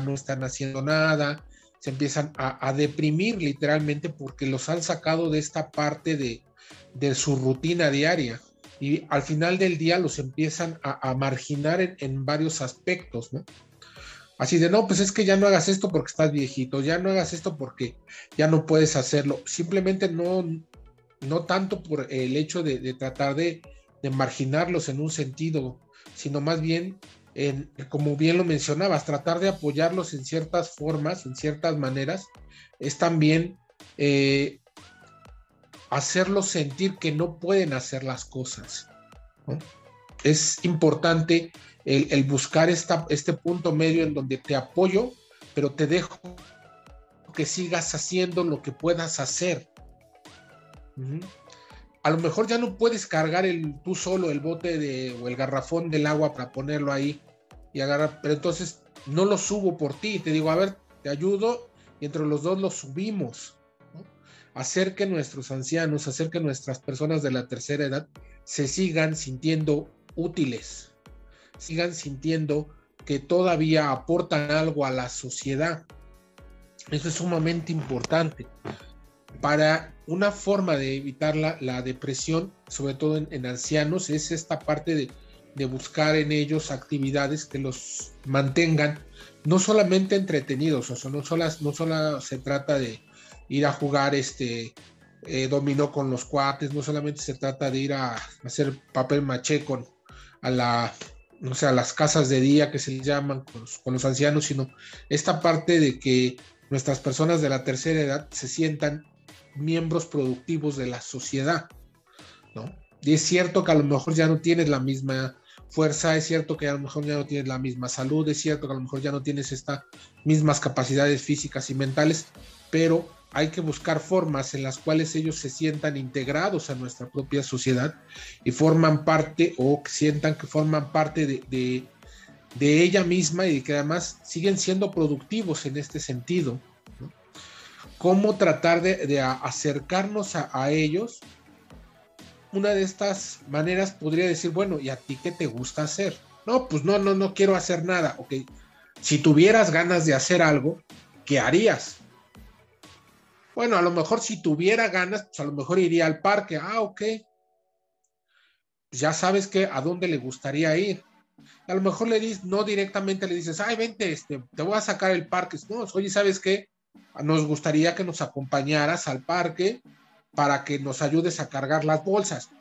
no están haciendo nada, se empiezan a, deprimir literalmente porque los han sacado de esta parte de, de su rutina diaria y al final del día los empiezan a, marginar en, en, varios aspectos, ¿no? Así de, no, pues es que ya no hagas esto porque estás viejito, ya no hagas esto porque ya no puedes hacerlo. Simplemente no, no tanto por el hecho de, tratar de, marginarlos en un sentido, sino más bien, en, como bien lo mencionabas, tratar de apoyarlos en ciertas formas, en ciertas maneras, es también eh, hacerlos sentir que no pueden hacer las cosas. Es importante el, buscar esta, este punto medio en donde te apoyo, pero te dejo que sigas haciendo lo que puedas hacer. A lo mejor ya no puedes cargar el, tú solo el bote de, o el garrafón del agua para ponerlo ahí y agarrar, pero entonces no lo subo por ti, te digo, a ver, te ayudo y entre los dos lo subimos. Hacer que nuestros ancianos, hacer que nuestras personas de la tercera edad se sigan sintiendo útiles, sigan sintiendo que todavía aportan algo a la sociedad. Eso es sumamente importante. Para una forma de evitar la, depresión, sobre todo en, ancianos, es esta parte de, buscar en ellos actividades que los mantengan no solamente entretenidos, o sea, no solo, no solo se trata de ir a jugar este eh, dominó con los cuates, no solamente se trata de ir a, hacer papel maché con a la no sé, a las casas de día que se llaman con los, ancianos, sino esta parte de que nuestras personas de la tercera edad se sientan miembros productivos de la sociedad, ¿no? Y es cierto que a lo mejor ya no tienes la misma fuerza, es cierto que a lo mejor ya no tienes la misma salud, es cierto que a lo mejor ya no tienes estas mismas capacidades físicas y mentales, pero hay que buscar formas en las cuales ellos se sientan integrados a nuestra propia sociedad y forman parte o sientan que forman parte de, ella misma y que además siguen siendo productivos en este sentido. ¿Cómo tratar de, acercarnos a, ellos? Una de estas maneras podría decir, bueno, ¿y a ti qué te gusta hacer? No, pues no, no, no quiero hacer nada. Ok, si tuvieras ganas de hacer algo, ¿qué harías? Bueno, a lo mejor si tuviera ganas, pues a lo mejor iría al parque. Ah, ok. Ya sabes que a dónde le gustaría ir. A lo mejor le dices, no directamente le dices, ay, vente, este, te voy a sacar el parque. No, oye, ¿sabes qué? Nos gustaría que nos acompañaras al parque para que nos ayudes a cargar las bolsas.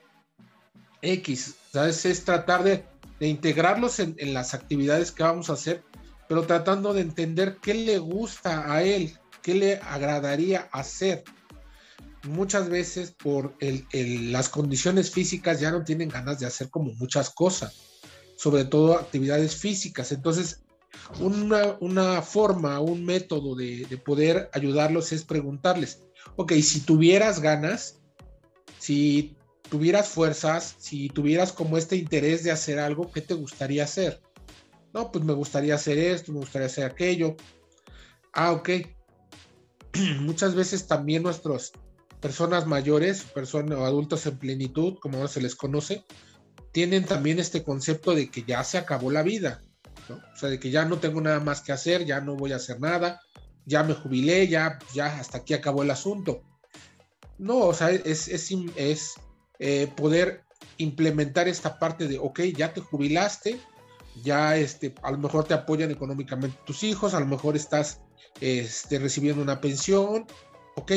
X, ¿sabes? Es tratar de, integrarlos en, las actividades que vamos a hacer, pero tratando de entender qué le gusta a él, qué le agradaría hacer. Muchas veces por las condiciones físicas ya no tienen ganas de hacer como muchas cosas, sobre todo actividades físicas. Entonces, una, forma, un método de, de poder ayudarlos es preguntarles, ok, si tuvieras ganas, si tuvieras fuerzas, si tuvieras como este interés de hacer algo, ¿qué te gustaría hacer? No, pues me gustaría hacer esto, me gustaría hacer aquello. Ah, ok. muchas veces también nuestras personas mayores, personas adultos en plenitud, como ahora se les conoce, tienen también este concepto de que ya se acabó la vida, O sea, de que ya no tengo nada más que hacer, ya no voy a hacer nada, ya me jubilé, ya, ya hasta aquí acabó el asunto. No, o sea, es, es, eh, poder implementar esta parte de, ok, ya te jubilaste, ya este, a lo mejor te apoyan económicamente tus hijos, a lo mejor estás este, recibiendo una pensión, ok,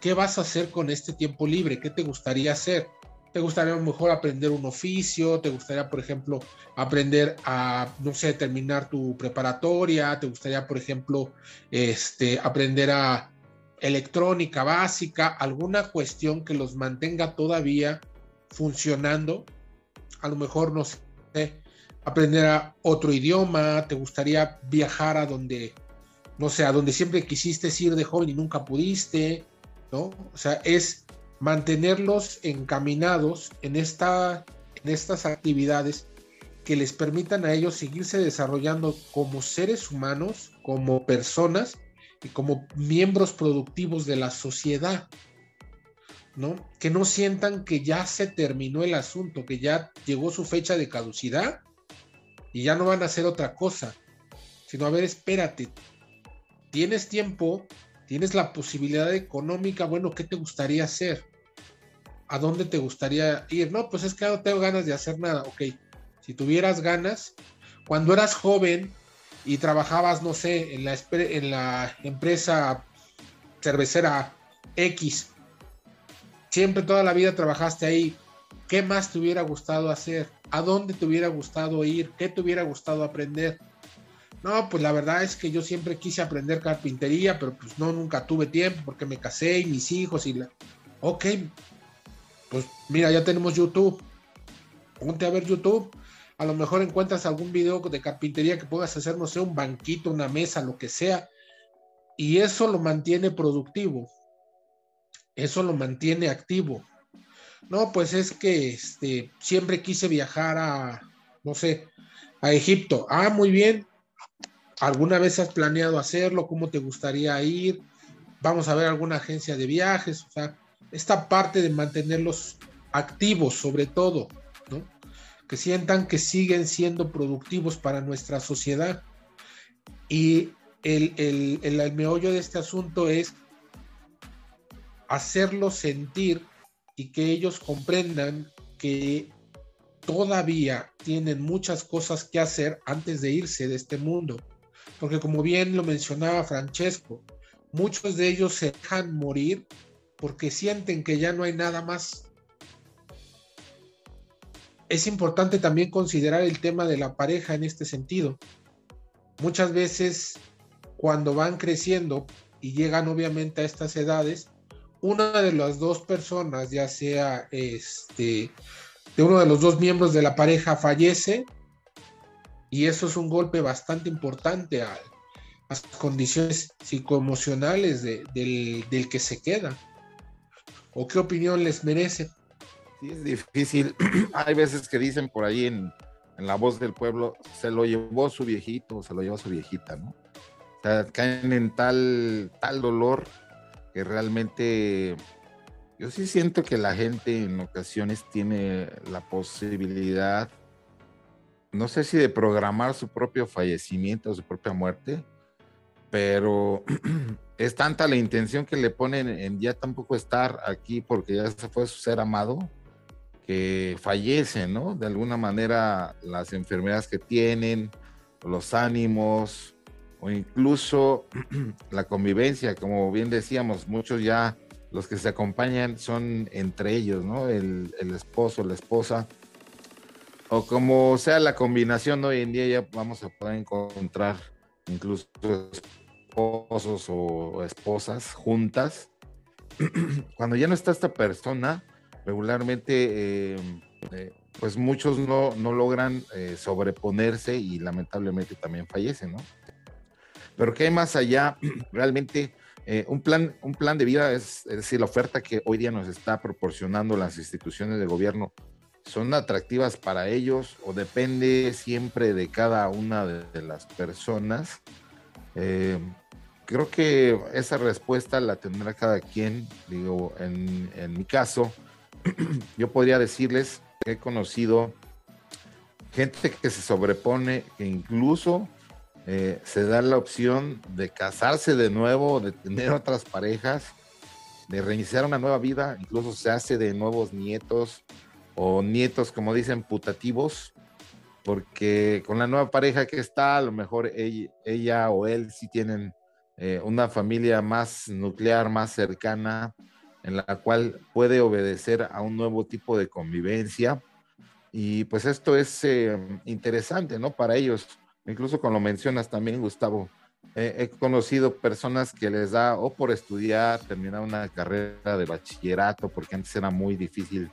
¿qué vas a hacer con este tiempo libre? ¿Qué te gustaría hacer? ¿Te gustaría a lo mejor aprender un oficio? ¿Te gustaría, por ejemplo, aprender a, no sé, terminar tu preparatoria? ¿Te gustaría, por ejemplo, este, aprender a electrónica básica? ¿Alguna cuestión que los mantenga todavía funcionando? A lo mejor, no sé, aprender a otro idioma, te gustaría viajar a donde, no sé, a donde siempre quisiste ir de joven y nunca pudiste, ¿no? O sea, es mantenerlos encaminados en, esta, en estas actividades que les permitan a ellos seguirse desarrollando como seres humanos, como personas y como miembros productivos de la sociedad, ¿no? Que no sientan que ya se terminó el asunto, que ya llegó su fecha de caducidad y ya no van a hacer otra cosa, sino a ver, espérate, tienes tiempo, tienes la posibilidad económica, bueno, ¿qué te gustaría hacer? ¿A dónde te gustaría ir? No, pues es que no tengo ganas de hacer nada, ok, si tuvieras ganas, cuando eras joven y trabajabas, no sé, en la, empresa cervecera X, siempre toda la vida trabajaste ahí, ¿qué más te hubiera gustado hacer? ¿A dónde te hubiera gustado ir? ¿Qué te hubiera gustado aprender? No, pues la verdad es que yo siempre quise aprender carpintería, pero pues no, nunca tuve tiempo porque me casé y mis hijos y la... Ok, pues mira, ya tenemos YouTube. Ponte a ver YouTube. A lo mejor encuentras algún video de carpintería que puedas hacer, no sé, un banquito, una mesa, lo que sea. Y eso lo mantiene productivo. Eso lo mantiene activo. No, pues es que este, siempre quise viajar a, no sé, a Egipto. Ah, muy bien. ¿Alguna vez has planeado hacerlo? ¿Cómo te gustaría ir? Vamos a ver alguna agencia de viajes. O sea, esta parte de mantenerlos activos, sobre todo, ¿no? que sientan que siguen siendo productivos para nuestra sociedad. Y el, el, el, meollo de este asunto es hacerlos sentir y que ellos comprendan que todavía tienen muchas cosas que hacer antes de irse de este mundo. Porque como bien lo mencionaba Francesco, muchos de ellos se dejan morir porque sienten que ya no hay nada más. Es importante también considerar el tema de la pareja en este sentido. Muchas veces cuando van creciendo y llegan obviamente a estas edades, una de las dos personas, ya sea este, de uno de los dos miembros de la pareja, fallece y eso es un golpe bastante importante a, las condiciones psicoemocionales del, del, que se queda. ¿O qué opinión les merece? Sí, es difícil. Hay veces que dicen por ahí en, en la voz del pueblo, se lo llevó su viejito, se lo llevó su viejita, ¿no? O sea, caen en tal, tal dolor que realmente yo sí siento que la gente en ocasiones tiene la posibilidad, no sé si de programar su propio fallecimiento o su propia muerte, pero es tanta la intención que le ponen en ya tampoco estar aquí porque ya se fue su ser amado, que fallece, ¿no? De alguna manera las enfermedades que tienen, los ánimos o incluso la convivencia, como bien decíamos, muchos ya los que se acompañan son entre ellos, ¿no? El, el esposo, la esposa, o como sea la combinación, hoy en día ya vamos a poder encontrar incluso esposos o esposas juntas. Cuando ya no está esta persona, regularmente, eh, eh, pues muchos no, no logran eh, sobreponerse y lamentablemente también fallecen, ¿no? Pero ¿qué hay más allá? Realmente un, plan, un plan de vida es, es, decir, la oferta que hoy día nos está proporcionando las instituciones de gobierno, ¿son atractivas para ellos o depende siempre de cada una de, las personas? creo que esa respuesta la tendrá cada quien. Digo, en, en mi caso, yo podría decirles que he conocido gente que se sobrepone, que incluso eh, se da la opción de casarse de nuevo, de tener otras parejas, de reiniciar una nueva vida, incluso se hace de nuevos nietos o nietos, como dicen, putativos, porque con la nueva pareja que está, a lo mejor ella, o él sí tienen eh, una familia más nuclear, más cercana, en la cual puede obedecer a un nuevo tipo de convivencia. Y pues esto es eh, interesante, ¿no? Para ellos, incluso como lo mencionas también, Gustavo, he conocido personas que les da o por estudiar, terminar una carrera de bachillerato, porque antes era muy difícil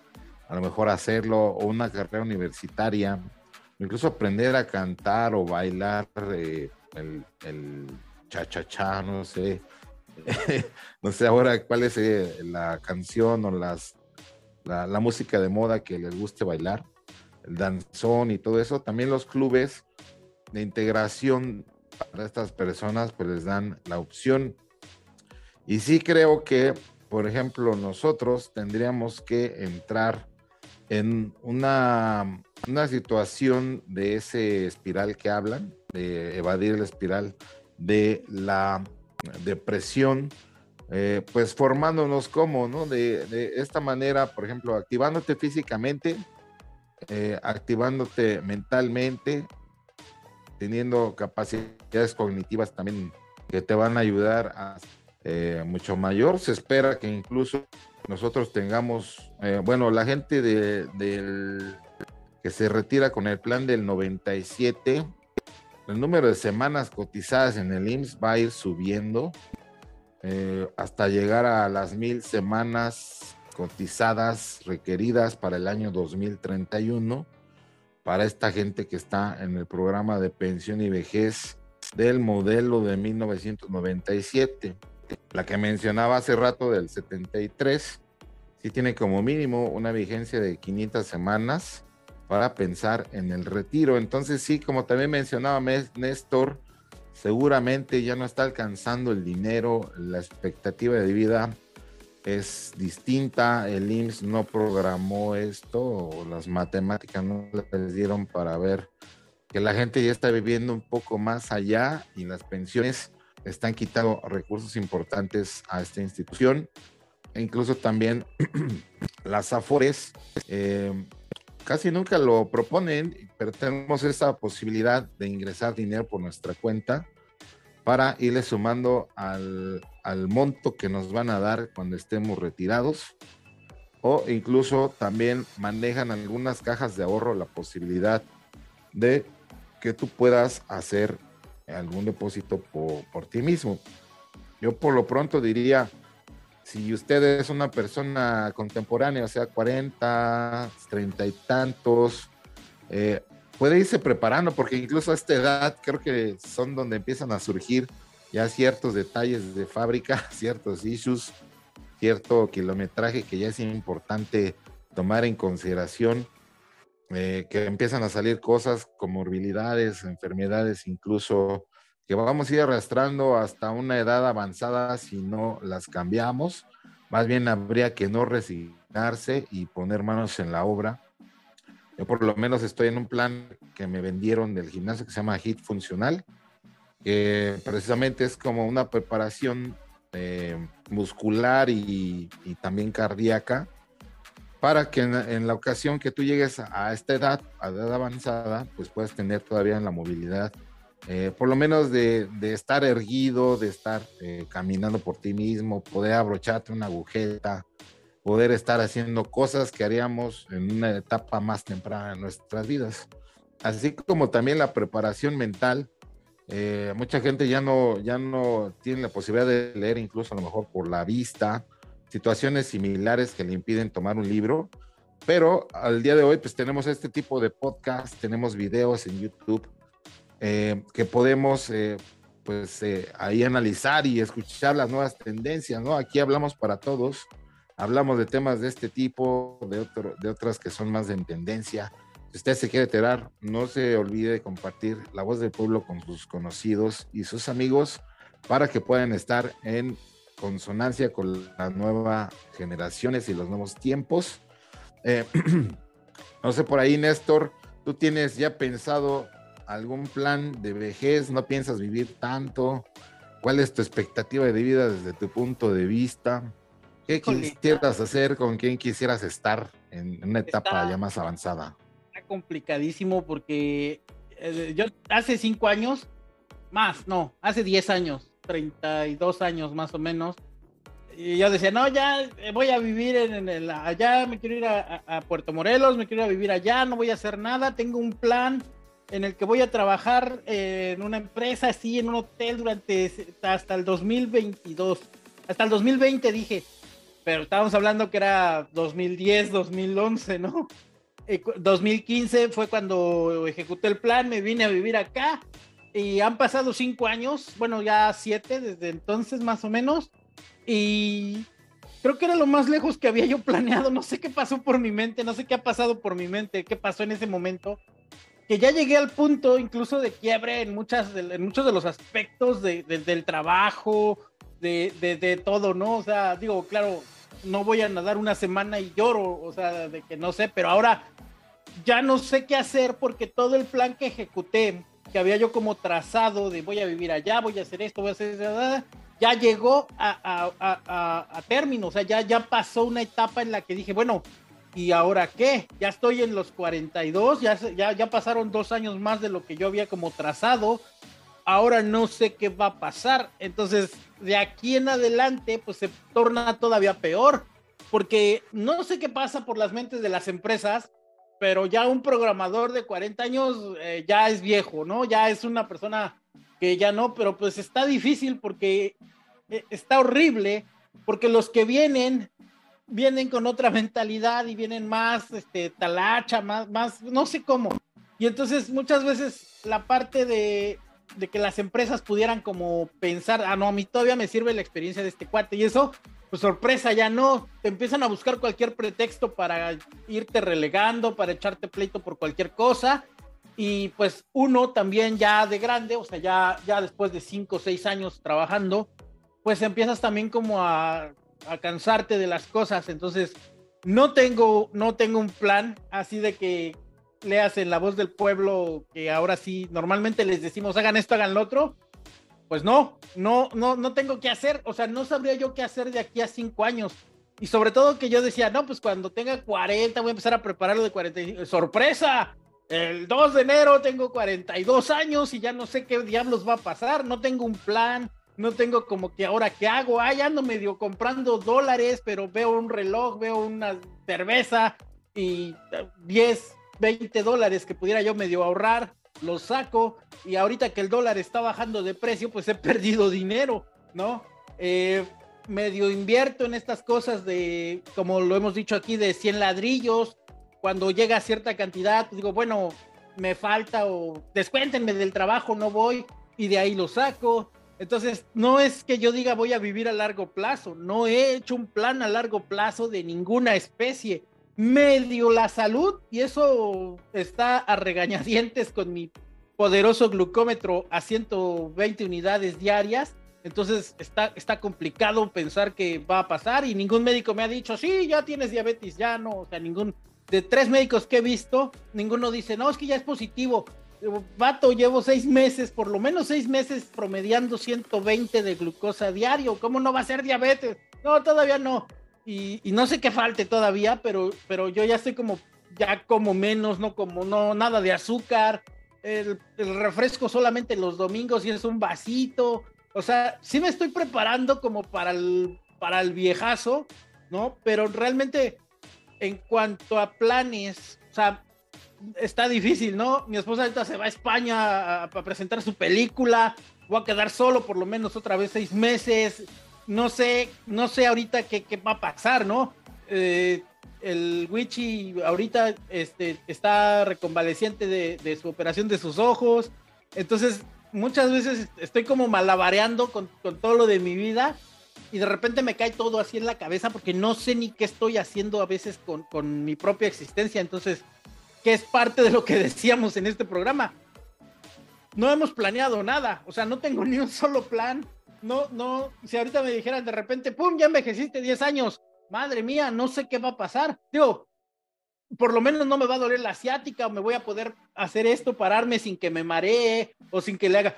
a lo mejor hacerlo, o una carrera universitaria, incluso aprender a cantar o bailar eh, el, el cha-cha-cha, no sé, no sé ahora cuál es eh, la canción o las, la, música de moda que les guste bailar, el danzón y todo eso. También los clubes de integración para estas personas pues les dan la opción. Y sí creo que, por ejemplo, nosotros tendríamos que entrar en una, una situación de ese espiral que hablan, de evadir el espiral de la depresión, eh, pues formándonos como, ¿no? De, esta manera, por ejemplo, activándote físicamente, eh, activándote mentalmente, teniendo capacidades cognitivas también que te van a ayudar a eh, mucho mayor. Se espera que incluso nosotros tengamos, bueno, la gente de, del que se retira con el plan del 97, el número de semanas cotizadas en el IMSS va a ir subiendo eh, hasta llegar a las mil semanas cotizadas requeridas para el año 2031 para esta gente que está en el programa de pensión y vejez del modelo de 1997. La que mencionaba hace rato del 73, sí tiene como mínimo una vigencia de 500 semanas para pensar en el retiro. Entonces sí, como también mencionaba Néstor, seguramente ya no está alcanzando el dinero, la expectativa de vida es distinta, el IMSS no programó esto, las matemáticas no les dieron para ver que la gente ya está viviendo un poco más allá y las pensiones están quitando recursos importantes a esta institución. E incluso también las AFORES eh, casi nunca lo proponen, pero tenemos esa posibilidad de ingresar dinero por nuestra cuenta para irle sumando al, monto que nos van a dar cuando estemos retirados. O incluso también manejan algunas cajas de ahorro la posibilidad de que tú puedas hacer algún depósito por, por ti mismo. Yo por lo pronto diría, si usted es una persona contemporánea, o sea, 40, 30 y tantos, eh, puede irse preparando, porque incluso a esta edad creo que son donde empiezan a surgir ya ciertos detalles de fábrica, ciertos issues, cierto kilometraje que ya es importante tomar en consideración, eh, que empiezan a salir cosas, comorbilidades, enfermedades, incluso que vamos a ir arrastrando hasta una edad avanzada si no las cambiamos. Más bien habría que no resignarse y poner manos en la obra yo por lo menos estoy en un plan que me vendieron del gimnasio que se llama HIT Funcional, que precisamente es como una preparación eh, muscular y, también cardíaca para que en, la ocasión que tú llegues a, esta edad, a edad avanzada, pues puedas tener todavía la movilidad, eh, por lo menos de, estar erguido, de estar eh, caminando por ti mismo, poder abrocharte una agujeta, poder estar haciendo cosas que haríamos en una etapa más temprana de nuestras vidas. Así como también la preparación mental. Eh, mucha gente ya no, ya no tiene la posibilidad de leer incluso a lo mejor por la vista, situaciones similares que le impiden tomar un libro, pero al día de hoy pues tenemos este tipo de podcast, tenemos videos en YouTube eh, que podemos eh, pues ahí analizar y escuchar las nuevas tendencias, ¿no? Aquí hablamos para todos hablamos de temas de este tipo, de, de otras que son más de tendencia. Si usted se quiere enterar, no se olvide de compartir la voz del pueblo con sus conocidos y sus amigos para que puedan estar en consonancia con las nuevas generaciones y los nuevos tiempos. Eh, no sé, por ahí, Néstor, ¿tú tienes ya pensado algún plan de vejez? ¿No piensas vivir tanto? ¿Cuál es tu expectativa de vida desde tu punto de vista? ¿Qué quisieras hacer? ¿Con quién quisieras estar en una etapa ya más avanzada? Está complicadísimo porque eh, yo hace cinco años, más, no, hace diez años, 32 años más o menos, y yo decía, no, ya eh, voy a vivir en, el, allá, me quiero ir a, Puerto Morelos, me quiero ir a vivir allá, no voy a hacer nada, tengo un plan en el que voy a trabajar eh, en una empresa así, en un hotel durante hasta el 2022. Hasta el 2020 dije, pero estábamos hablando que era 2010, 2011, ¿no? 2015 eh, fue cuando ejecuté el plan, me vine a vivir acá y han pasado cinco años, bueno, ya siete desde entonces más o menos, y creo que era lo más lejos que había yo planeado, no sé qué pasó por mi mente, no sé qué ha pasado por mi mente, qué pasó en ese momento, que ya llegué al punto incluso de quiebre en, muchas, en muchos de los aspectos del trabajo, de, de, todo, ¿no? O sea, digo, claro, no voy a nadar una semana y lloro, o sea, de que no sé, pero ahora ya no sé qué hacer porque todo el plan que ejecuté, que había yo como trazado de voy a vivir allá, voy a hacer esto, voy a hacer eso, ya llegó a, a, a, término, o sea, ya, ya pasó una etapa en la que dije, bueno, ¿y ahora qué? Ya estoy en los 42, ya, ya, ya pasaron dos años más de lo que yo había como trazado, ahora no sé qué va a pasar. Entonces, de aquí en adelante, pues se torna todavía peor, porque no sé qué pasa por las mentes de las empresas, pero ya un programador de 40 años eh, ya es viejo, ¿no? Ya es una persona que ya no, pero pues está difícil porque eh, está horrible, porque los que vienen vienen con otra mentalidad y vienen más este talacha, más más no sé cómo. Y entonces muchas veces la parte de de que las empresas pudieran como pensar, ah, no, a mí todavía me sirve la experiencia de este cuate y eso, pues sorpresa, ya no, te empiezan a buscar cualquier pretexto para irte relegando, para echarte pleito por cualquier cosa y pues uno también ya de grande, o sea, ya, ya después de cinco o seis años trabajando, pues empiezas también como a a cansarte de las cosas. Entonces, no tengo, no tengo un plan así de que leas en la voz del pueblo que ahora sí, normalmente les decimos hagan esto, hagan lo otro. Pues no, no, no, no tengo que hacer, o sea, no sabría yo qué hacer de aquí a cinco años. Y sobre todo que yo decía, no, pues cuando tenga 40 voy a empezar a prepararlo de 45. ¡Sorpresa! El 2 de enero tengo 42 años y ya no sé qué diablos va a pasar, no tengo un plan, no tengo como que ahora qué hago, ya ando medio comprando dólares, pero veo un reloj, veo una cerveza y 10, 20 dólares que pudiera yo medio ahorrar, los saco y ahorita que el dólar está bajando de precio, pues he perdido dinero, ¿no? Eh, medio invierto en estas cosas de, como lo hemos dicho aquí, de 100 ladrillos. Cuando llega cierta cantidad, pues digo, bueno, me falta o descuéntenme del trabajo, no voy y de ahí lo saco. Entonces, no es que yo diga voy a vivir a largo plazo, no he hecho un plan a largo plazo de ninguna especie. Medio la salud y eso está a regañadientes con mi poderoso glucómetro a 120 unidades diarias. Entonces está, está complicado pensar que va a pasar y ningún médico me ha dicho, sí, ya tienes diabetes, ya no, o sea, ningún, de tres médicos que he visto, ninguno dice, no, es que ya es positivo, vato, llevo seis meses, por lo menos seis meses promediando 120 de glucosa diario. ¿Cómo no va a ser diabetes? No, todavía no. Y, no sé qué falte todavía, pero, pero yo ya estoy como, ya como menos, no como, no, nada de azúcar. El, refresco solamente los domingos y es un vasito. O sea, sí me estoy preparando como para el, para el viejazo, ¿no? Pero realmente, en cuanto a planes, o sea, está difícil, ¿no? Mi esposa ahorita se va a España a, presentar su película, voy a quedar solo por lo menos otra vez seis meses, no sé, no sé ahorita qué, qué va a pasar, ¿no? Eh, el Wichi ahorita este, está reconvaleciente de, su operación de sus ojos, entonces muchas veces estoy como malabareando con, todo lo de mi vida y de repente me cae todo así en la cabeza porque no sé ni qué estoy haciendo a veces con, con mi propia existencia, entonces que es parte de lo que decíamos en este programa. No hemos planeado nada, o sea, no tengo ni un solo plan. No, no, si ahorita me dijeran de repente, ¡pum! Ya envejeciste 10 años. Madre mía, no sé qué va a pasar. Digo, por lo menos no me va a doler la asiática o me voy a poder hacer esto, pararme sin que me maree o sin que le haga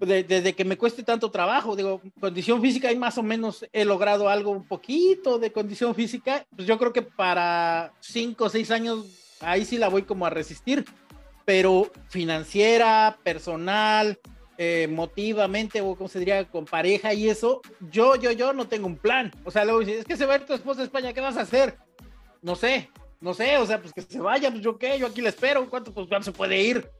desde que me cueste tanto trabajo, digo, condición física y más o menos he logrado algo un poquito de condición física, pues yo creo que para cinco o seis años ahí sí la voy como a resistir, pero financiera, personal, eh, motivamente, o como se diría, con pareja y eso, yo, yo, yo no tengo un plan. O sea, luego dices, es que se va a ir tu esposa a España, ¿qué vas a hacer? No sé, no sé, o sea, pues que se vaya, pues yo qué, yo aquí le espero, ¿cuánto pues se puede ir?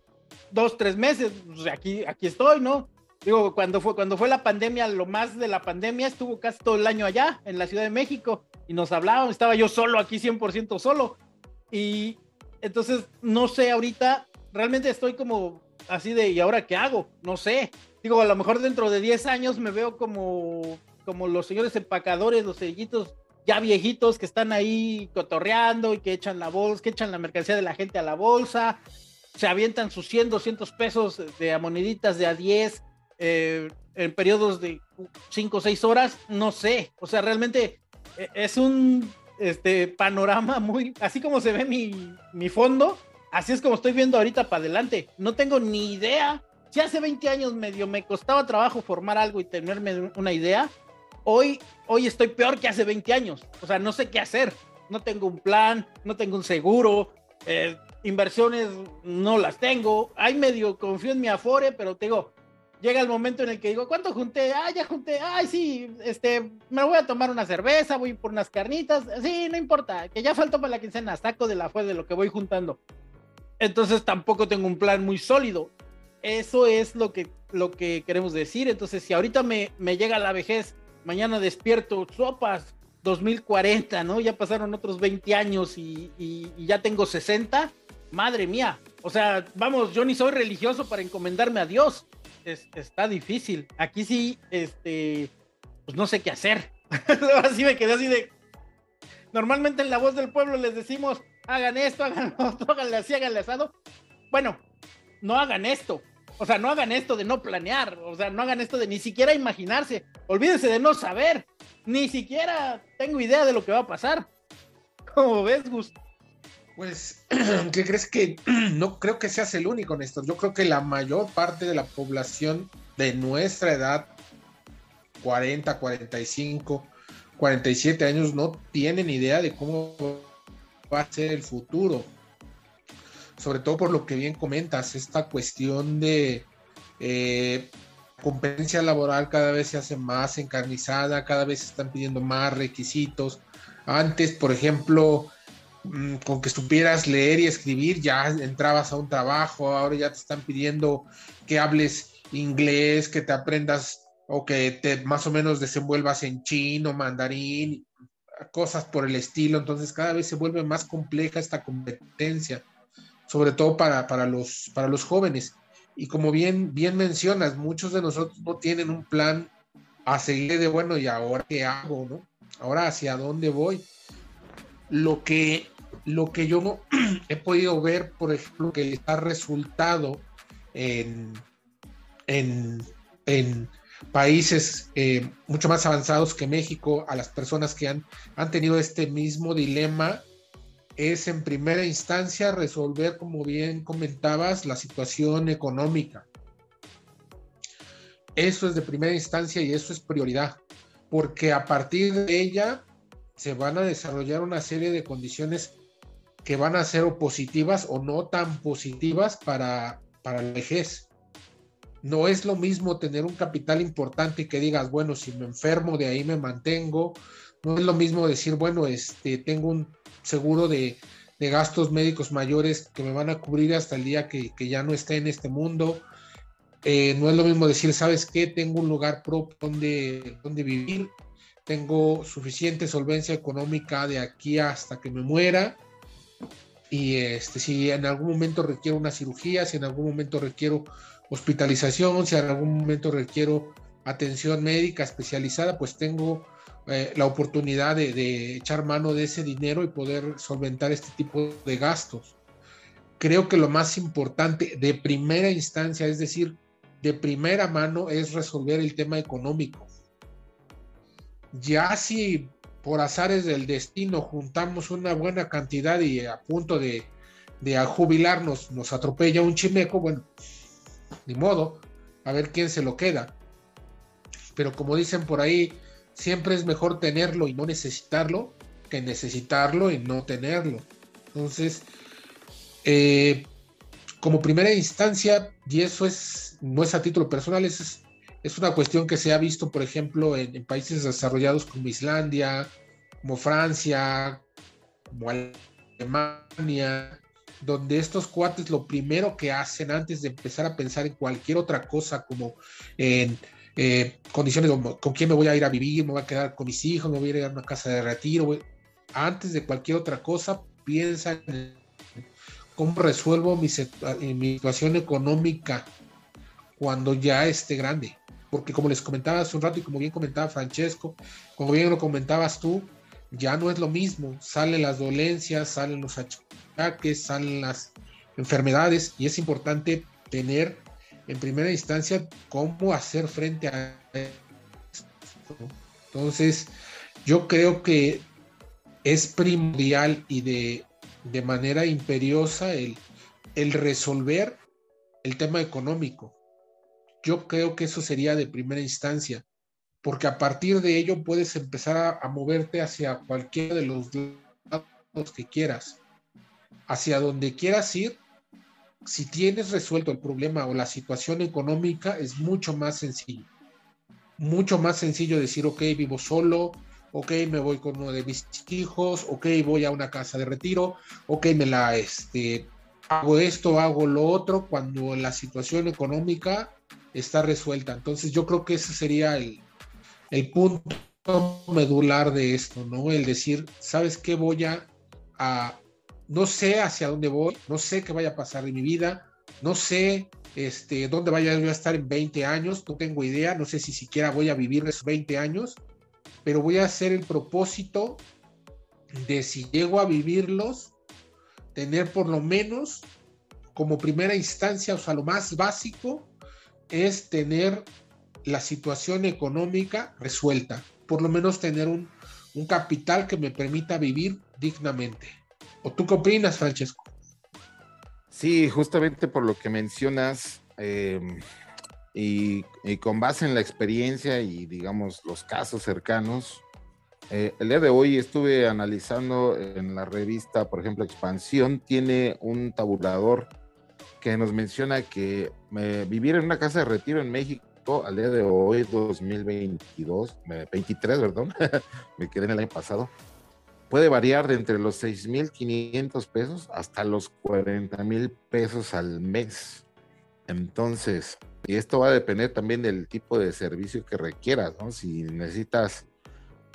Dos, tres meses, pues aquí, aquí estoy, ¿no? Digo, cuando fue, cuando fue la pandemia, lo más de la pandemia, estuvo casi todo el año allá, en la Ciudad de México, y nos hablaban, estaba yo solo aquí, 100% solo, y, entonces, no sé, ahorita realmente estoy como así de, ¿y ahora qué hago? No sé. Digo, a lo mejor dentro de 10 años me veo como, como los señores empacadores, los sellitos ya viejitos que están ahí cotorreando y que echan la bolsa, que echan la mercancía de la gente a la bolsa, se avientan sus 100, 200 pesos de moneditas de a 10 eh, en periodos de 5 o 6 horas, no sé. O sea, realmente eh, es un este panorama muy, así como se ve mi, mi fondo, así es como estoy viendo ahorita para adelante. No tengo ni idea. Si hace 20 años medio me costaba trabajo formar algo y tenerme una idea, hoy, hoy estoy peor que hace 20 años. O sea, no sé qué hacer. No tengo un plan, no tengo un seguro, eh, inversiones no las tengo. Hay medio confío en mi Afore, pero tengo, llega el momento en el que digo, ¿cuánto junté? Ah, ya junté, ay, sí, este, me voy a tomar una cerveza, voy por unas carnitas, sí, no importa, que ya faltó para la quincena, saco de la fue de lo que voy juntando. Entonces tampoco tengo un plan muy sólido. Eso es lo que, lo que queremos decir. Entonces, si ahorita me, me llega la vejez, mañana despierto, sopas, 2040, ¿no? Ya pasaron otros 20 años y, ya tengo 60. Madre mía. O sea, vamos, yo ni soy religioso para encomendarme a Dios está difícil. Aquí sí, este, pues no sé qué hacer. así me quedé así de. Normalmente en la voz del pueblo les decimos, hagan esto, hagan esto, háganle así, háganle asado. Bueno, no hagan esto. O sea, no hagan esto de no planear, o sea, no hagan esto de ni siquiera imaginarse, olvídense de no saber, ni siquiera tengo idea de lo que va a pasar. ¿Cómo ves, Gus? Pues, ¿qué crees que no creo que seas el único, Néstor? Yo creo que la mayor parte de la población de nuestra edad, 40, 45, 47 años, no tienen idea de cómo va a ser el futuro sobre todo por lo que bien comentas, esta cuestión de eh, competencia laboral cada vez se hace más encarnizada, cada vez se están pidiendo más requisitos. Antes, por ejemplo, mm, con que supieras leer y escribir, ya entrabas a un trabajo, ahora ya te están pidiendo que hables inglés, que te aprendas o que te más o menos desenvuelvas en chino, mandarín, cosas por el estilo. Entonces cada vez se vuelve más compleja esta competencia sobre todo para, los, para los jóvenes. Y como bien, bien mencionas, muchos de nosotros no tienen un plan a seguir de, bueno, ¿y ahora qué hago? ¿no? Ahora hacia dónde voy. Lo que, lo que yo he podido ver, por ejemplo, que ha resultado en, en, países eh, mucho más avanzados que México, a las personas que han, han tenido este mismo dilema es en primera instancia resolver, como bien comentabas, la situación económica. Eso es de primera instancia y eso es prioridad, porque a partir de ella se van a desarrollar una serie de condiciones que van a ser positivas o no tan positivas para, para la vejez. No es lo mismo tener un capital importante y que digas, bueno, si me enfermo, de ahí me mantengo. No es lo mismo decir, bueno, este, tengo un, seguro de, gastos médicos mayores que me van a cubrir hasta el día que, ya no esté en este mundo. Eh, no es lo mismo decir, ¿sabes qué? Tengo un lugar propio donde, donde vivir, tengo suficiente solvencia económica de aquí hasta que me muera. Y este, si en algún momento requiero una cirugía, si en algún momento requiero hospitalización, si en algún momento requiero atención médica especializada, pues tengo eh, la oportunidad de, echar mano de ese dinero y poder solventar este tipo de gastos. Creo que lo más importante de primera instancia, es decir, de primera mano, es resolver el tema económico. Ya si por azares del destino juntamos una buena cantidad y a punto de, de jubilarnos nos atropella un chimeco, bueno, ni modo, a ver quién se lo queda. Pero como dicen por ahí, siempre es mejor tenerlo y no necesitarlo que necesitarlo y no tenerlo. Entonces, eh, como primera instancia, y eso es, no es a título personal, es, es una cuestión que se ha visto, por ejemplo, en, países desarrollados como Islandia, como Francia, como Alemania, donde estos cuates lo primero que hacen antes de empezar a pensar en cualquier otra cosa, como en eh, condiciones con quién me voy a ir a vivir, me voy a quedar con mis hijos, me voy a ir a una casa de retiro. Antes de cualquier otra cosa, piensa en cómo resuelvo mi, situación económica cuando ya esté grande. Porque como les comentaba hace un rato y como bien comentaba Francesco, como bien lo comentabas tú, ya no es lo mismo. Salen las dolencias, salen los salen las enfermedades y es importante tener en primera instancia cómo hacer frente a esto. Entonces, yo creo que es primordial y de, de manera imperiosa el, el resolver el tema económico. Yo creo que eso sería de primera instancia, porque a partir de ello puedes empezar a, a moverte hacia cualquiera de los lados que quieras, hacia donde quieras ir si tienes resuelto el problema o la situación económica, es mucho más sencillo. Mucho más sencillo decir, ok, vivo solo, ok, me voy con uno de mis hijos, ok, voy a una casa de retiro, ok, me la, este, hago esto, hago lo otro, cuando la situación económica está resuelta. Entonces yo creo que ese sería el, el punto medular de esto, ¿no? El decir, ¿sabes qué voy a, a no sé hacia dónde voy, no sé qué vaya a pasar en mi vida, no sé este, dónde vaya a estar en 20 años, no tengo idea, no sé si siquiera voy a vivir esos 20 años, pero voy a hacer el propósito de si llego a vivirlos, tener por lo menos como primera instancia, o sea, lo más básico es tener la situación económica resuelta, por lo menos tener un, un capital que me permita vivir dignamente. ¿O tú qué opinas, Francesco? Sí, justamente por lo que mencionas, em, y, con base en la experiencia y digamos los casos cercanos, eh, el día de hoy estuve analizando en la revista, por ejemplo, Expansión, tiene un tabulador que nos menciona que eh, vivir en una casa de retiro en México al día de hoy, 2022, 23, perdón, me quedé en el año pasado, puede variar de entre los 6.500 pesos hasta los 40.000 pesos al mes. Entonces, y esto va a depender también del tipo de servicio que requieras, ¿no? Si necesitas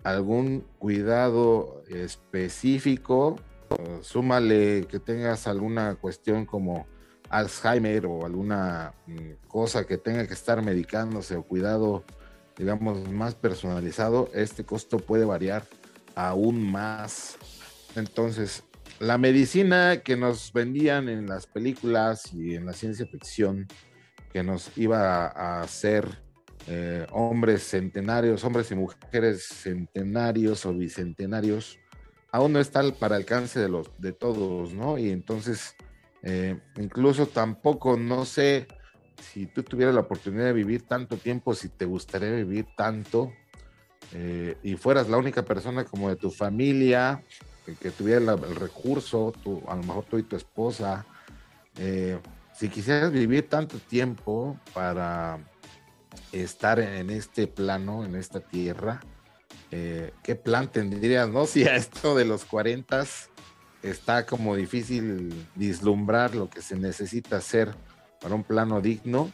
algún cuidado específico, pues, súmale que tengas alguna cuestión como Alzheimer o alguna mm, cosa que tenga que estar medicándose o cuidado, digamos, más personalizado, este costo puede variar aún más. Entonces, la medicina que nos vendían en las películas y en la ciencia ficción, que nos iba a hacer eh, hombres centenarios, hombres y mujeres centenarios o bicentenarios, aún no está para alcance de, los, de todos, ¿no? Y entonces eh, incluso tampoco no sé si tú tuvieras la oportunidad de vivir tanto tiempo, si te gustaría vivir tanto eh, y fueras la única persona como de tu familia que, tuviera el recurso, tú, a lo mejor tú y tu esposa, eh, si quisieras vivir tanto tiempo para estar en este plano, en esta tierra, ¿qué plan tendrías, no? Si a esto de los 40 está como difícil vislumbrar lo que se necesita hacer para un plano digno.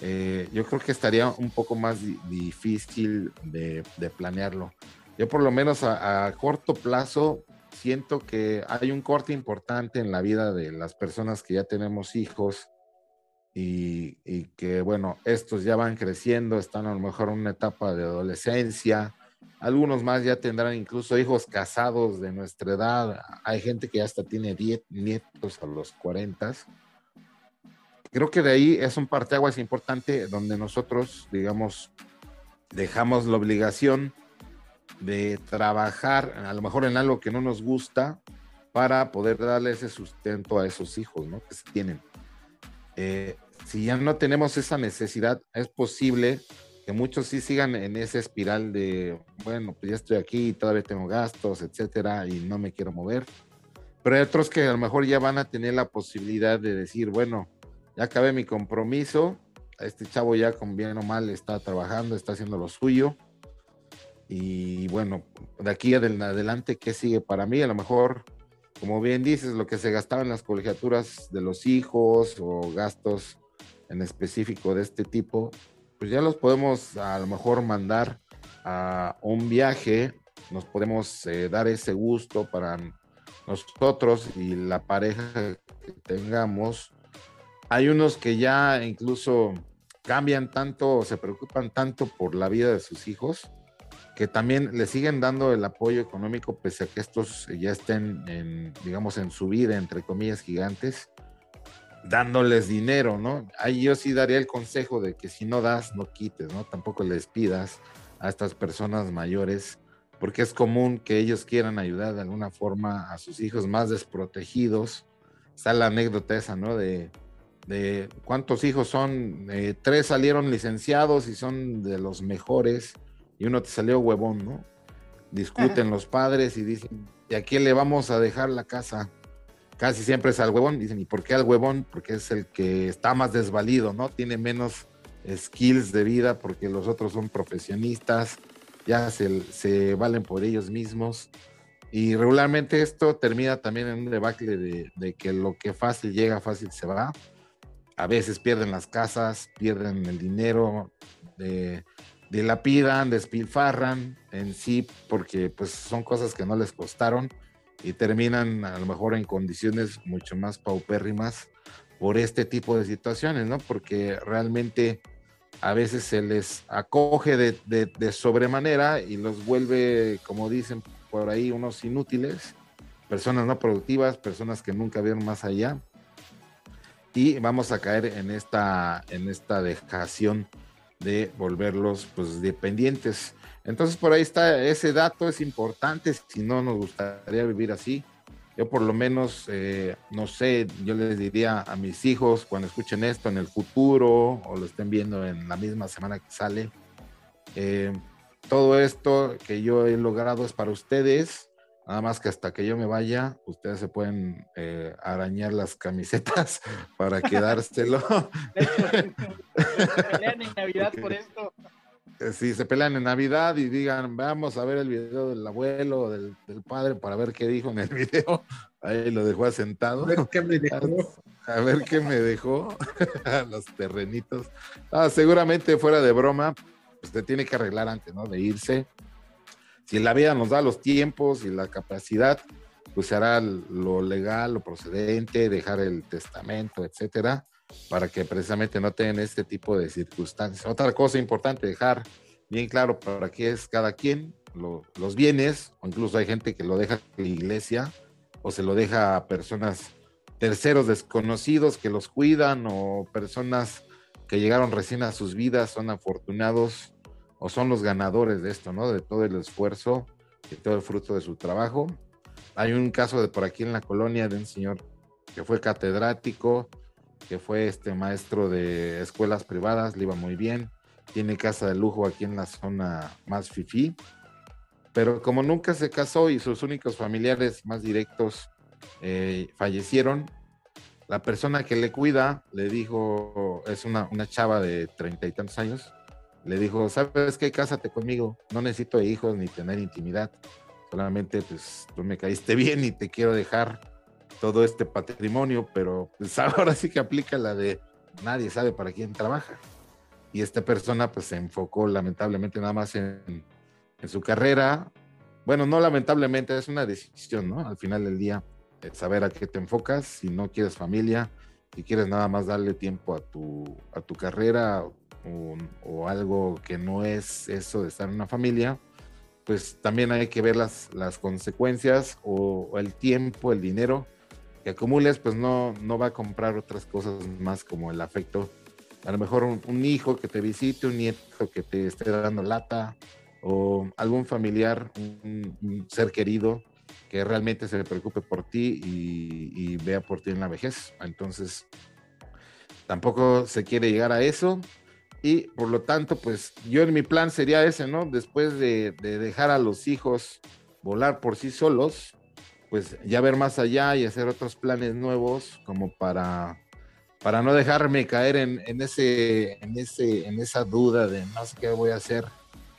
Eh, yo creo que estaría un poco más difícil de, planearlo. Yo por lo menos a, corto plazo siento que hay un corte importante en la vida de las personas que ya tenemos hijos y, y que bueno, estos ya van creciendo, están a lo mejor en una etapa de adolescencia, algunos más ya tendrán incluso hijos casados de nuestra edad. Hay gente que hasta tiene 10 nietos a los 40. Creo que de ahí es un parteaguas importante donde nosotros, digamos, dejamos la obligación de trabajar a lo mejor en algo que no nos gusta para poder darle ese sustento a esos hijos, ¿no? Que se tienen. Eh, si ya no tenemos esa necesidad, es posible que muchos sí sigan en esa espiral de, bueno, pues ya estoy aquí, todavía tengo gastos, etcétera, y no me quiero mover. Pero hay otros que a lo mejor ya van a tener la posibilidad de decir, bueno, ya acabé mi compromiso, este chavo ya con bien o mal está trabajando, está haciendo lo suyo. Y bueno, de aquí adelante, ¿qué sigue para mí? A lo mejor, como bien dices, lo que se gastaba en las colegiaturas de los hijos o gastos en específico de este tipo, pues ya los podemos a lo mejor mandar a un viaje, nos podemos eh, dar ese gusto para nosotros y la pareja que tengamos. Hay unos que ya incluso cambian tanto, se preocupan tanto por la vida de sus hijos, que también le siguen dando el apoyo económico pese a que estos ya estén en, digamos, en su vida, entre comillas, gigantes dándoles dinero, ¿no? Ahí yo sí daría el consejo de que si no das, no quites, ¿no? Tampoco les pidas a estas personas mayores, porque es común que ellos quieran ayudar de alguna forma a sus hijos más desprotegidos. Está la anécdota esa, ¿no? De, de cuántos hijos son, eh, tres salieron licenciados y son de los mejores, y uno te salió huevón, ¿no? Discuten los padres y dicen, ¿y a quién le vamos a dejar la casa? casi siempre es al huevón. Dicen, ¿y por qué al huevón? Porque es el que está más desvalido, ¿no? Tiene menos skills de vida porque los otros son profesionistas, ya se, valen por ellos mismos. Y regularmente esto termina también en un debacle de, que lo que fácil llega, fácil se va. A veces pierden las casas, pierden el dinero, de, dilapidan, despilfarran en sí, porque pues son cosas que no les costaron y terminan a lo mejor en condiciones mucho más paupérrimas por este tipo de situaciones, ¿no? Porque realmente a veces se les acoge de, de, sobremanera y los vuelve, como dicen por ahí, unos inútiles, personas no productivas, personas que nunca vieron más allá. Y vamos a caer en esta, en esta dejación de volverlos pues dependientes. Entonces por ahí está ese dato, es importante, si no nos gustaría vivir así. Yo por lo menos, eh, no sé, yo les diría a mis hijos cuando escuchen esto en el futuro o lo estén viendo en la misma semana que sale, eh, todo esto que yo he logrado es para ustedes, nada más que hasta que yo me vaya, ustedes se pueden eh, arañar las camisetas para quedárselo. se pelean en Navidad por esto. Si se pelean en Navidad y digan, vamos a ver el video del abuelo o del, padre para ver qué dijo en el video, ahí lo dejó asentado. A ver qué me dejó. A ver qué me dejó. Los terrenitos. Ah, seguramente fuera de broma, pues te tiene que arreglar antes, ¿no? De irse. Si la vida nos da los tiempos y la capacidad, pues se hará lo legal, lo procedente, dejar el testamento, etcétera para que precisamente no tengan este tipo de circunstancias. Otra cosa importante, dejar bien claro para qué es cada quien los bienes, o incluso hay gente que lo deja a la iglesia o se lo deja a personas terceros desconocidos que los cuidan o personas que llegaron recién a sus vidas, son afortunados o son los ganadores de esto, ¿no? De todo el esfuerzo y todo el fruto de su trabajo. Hay un caso de por aquí en la colonia de un señor que fue catedrático, que fue este maestro de escuelas privadas, le iba muy bien, tiene casa de lujo aquí en la zona más fifi, pero como nunca se casó y sus únicos familiares más directos eh, fallecieron, la persona que le cuida le dijo, es una, una chava de treinta y tantos años, le dijo, ¿sabes qué? Cásate conmigo, no necesito hijos ni tener intimidad, solamente pues tú me caíste bien y te quiero dejar todo este patrimonio, pero pues ahora sí que aplica la de nadie sabe para quién trabaja. Y esta persona pues se enfocó lamentablemente nada más en, su carrera. Bueno, no lamentablemente, es una decisión, ¿no? Al final del día, saber a qué te enfocas, si no quieres familia, si quieres nada más darle tiempo a tu, a tu carrera o, algo que no es eso de estar en una familia, pues también hay que ver las, las consecuencias o, o el tiempo, el dinero que acumules, pues no, no va a comprar otras cosas más como el afecto. A lo mejor un, hijo que te visite, un nieto que te esté dando lata, o algún familiar, un, ser querido que realmente se preocupe por ti y, y, vea por ti en la vejez. Entonces, tampoco se quiere llegar a eso. Y por lo tanto, pues yo en mi plan sería ese, ¿no? Después de, de dejar a los hijos volar por sí solos, pues ya ver más allá y hacer otros planes nuevos como para, para no dejarme caer en, ese, en, ese, en esa duda de no sé qué voy a hacer.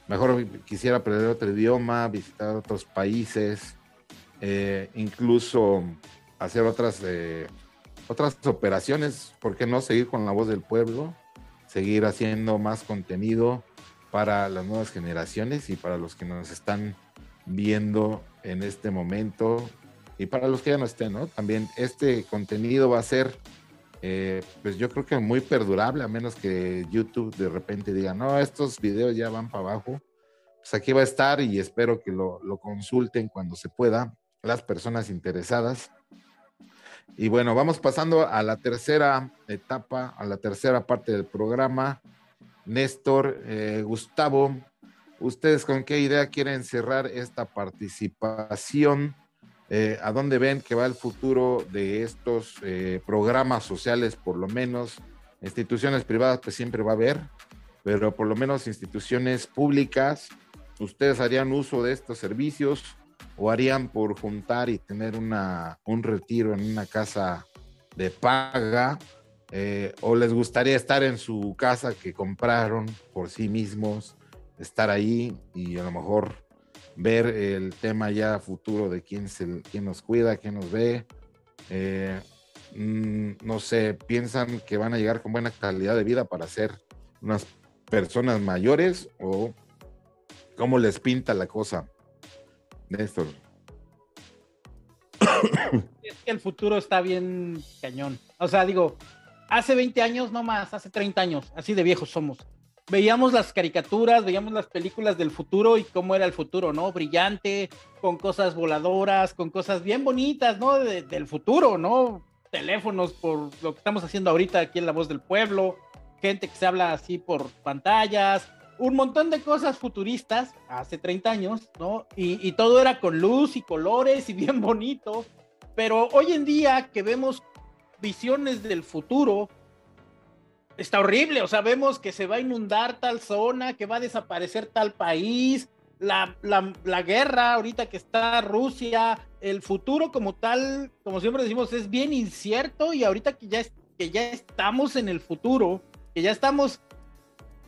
Mejor quisiera aprender otro idioma, visitar otros países, eh, incluso hacer otras, eh, otras operaciones, ¿por qué no seguir con la voz del pueblo? Seguir haciendo más contenido para las nuevas generaciones y para los que nos están viendo en este momento y para los que ya no estén, ¿no? También este contenido va a ser, eh, pues yo creo que muy perdurable, a menos que YouTube de repente diga, no, estos videos ya van para abajo. Pues aquí va a estar y espero que lo, lo consulten cuando se pueda las personas interesadas. Y bueno, vamos pasando a la tercera etapa, a la tercera parte del programa. Néstor, eh, Gustavo, ¿ustedes con qué idea quieren cerrar esta participación? Eh, a dónde ven que va el futuro de estos eh, programas sociales, por lo menos instituciones privadas, pues siempre va a haber, pero por lo menos instituciones públicas, ustedes harían uso de estos servicios o harían por juntar y tener una, un retiro en una casa de paga, eh, o les gustaría estar en su casa que compraron por sí mismos, estar ahí y a lo mejor ver el tema ya futuro de quién, se, quién nos cuida, quién nos ve. Eh, mm, no sé, piensan que van a llegar con buena calidad de vida para ser unas personas mayores o cómo les pinta la cosa, Néstor. Es que el futuro está bien cañón. O sea, digo, hace 20 años, no más, hace 30 años, así de viejos somos veíamos las caricaturas, veíamos las películas del futuro y cómo era el futuro, ¿no? Brillante, con cosas voladoras, con cosas bien bonitas, ¿no? del futuro, ¿no? teléfonos por lo que estamos haciendo ahorita aquí en La Voz del Pueblo, gente que se habla así por pantallas, un montón de cosas futuristas hace 30 años, ¿no? Y, todo era con luz y colores y bien bonito, pero hoy en día que vemos visiones del futuro, está horrible, o sea, vemos que se va a inundar tal zona, que va a desaparecer tal país, la, la, la, guerra ahorita que está Rusia, el futuro como tal, como siempre decimos, es bien incierto y ahorita que ya, que ya estamos en el futuro, que ya estamos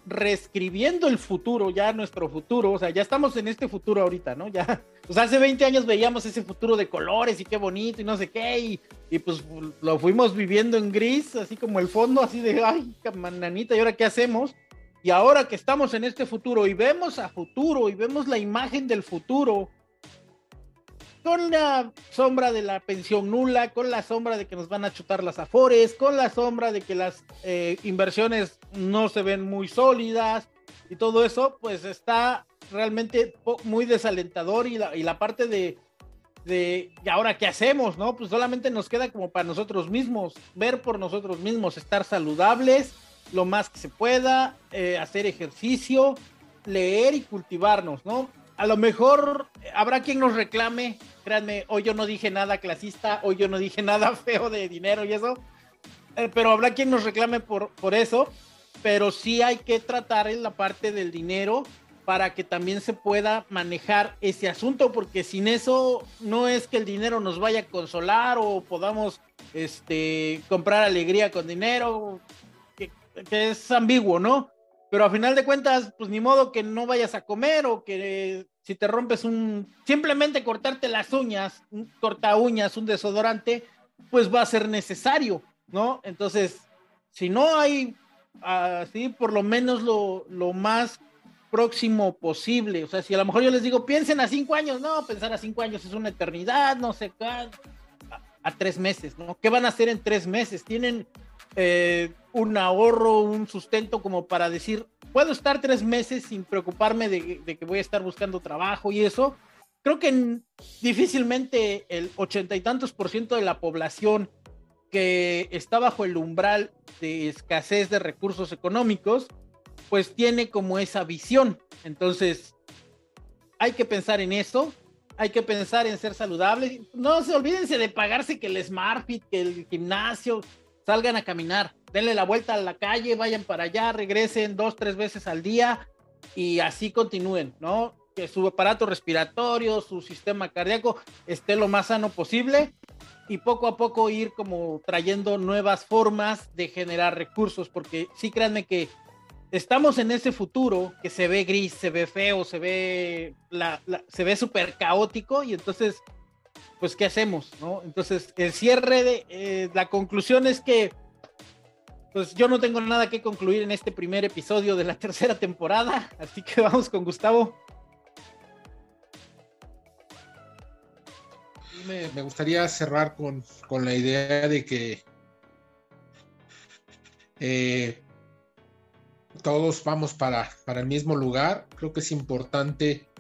reescribiendo el futuro, ya nuestro futuro, o sea, ya estamos en este futuro ahorita, ¿no? Ya, pues hace 20 años veíamos ese futuro de colores y qué bonito y no sé qué, y, y pues lo fuimos viviendo en gris, así como el fondo, así de, ay, mananita, ¿y ahora qué hacemos? Y ahora que estamos en este futuro y vemos a futuro y vemos la imagen del futuro, con la sombra de la pensión nula, con la sombra de que nos van a chutar las afores, con la sombra de que las eh, inversiones no se ven muy sólidas y todo eso, pues está realmente muy desalentador y la, y la parte de, de, ¿y ahora qué hacemos? ¿No? Pues solamente nos queda como para nosotros mismos, ver por nosotros mismos, estar saludables lo más que se pueda, eh, hacer ejercicio, leer y cultivarnos, ¿no? A lo mejor habrá quien nos reclame, créanme, hoy yo no dije nada clasista, hoy yo no dije nada feo de dinero y eso, eh, pero habrá quien nos reclame por, por eso, pero sí hay que tratar en la parte del dinero para que también se pueda manejar ese asunto, porque sin eso no es que el dinero nos vaya a consolar o podamos este, comprar alegría con dinero, que es ambiguo, ¿no? Pero a final de cuentas, pues ni modo que no vayas a comer o que si te rompes un, simplemente cortarte las uñas, un corta uñas, un desodorante, pues va a ser necesario, ¿no? Entonces, si no hay así, por lo menos lo, lo más próximo posible. O sea, si a lo mejor yo les digo, piensen a cinco años, no, pensar a cinco años es una eternidad, no sé a, a tres meses, ¿no? ¿Qué van a hacer en tres meses? Tienen eh, un ahorro, un sustento como para decir, puedo estar tres meses sin preocuparme de, que voy a estar buscando trabajo y eso. Creo que difícilmente el ochenta y tantos por ciento de la población que está bajo el umbral de escasez de recursos económicos, pues tiene como esa visión. Entonces, hay que pensar en eso, hay que pensar en ser saludable. No se olvídense de pagarse que el SmartFit, que el gimnasio, salgan a caminar, denle la vuelta a la calle, vayan para allá, regresen dos, tres veces al día y así continúen, ¿no? Que su aparato respiratorio, su sistema cardíaco esté lo más sano posible y poco a poco ir como trayendo nuevas formas de generar recursos, porque sí créanme que estamos en ese futuro que se ve gris, se ve feo, se ve, la, se ve súper caótico y entonces pues ¿qué hacemos? ¿no? Entonces, el cierre de eh, la conclusión es que pues yo no tengo nada que concluir en este primer episodio de la tercera temporada, así que vamos con Gustavo. Me, gustaría cerrar con, con, la idea de que eh, todos vamos para, para el mismo lugar. Creo que es importante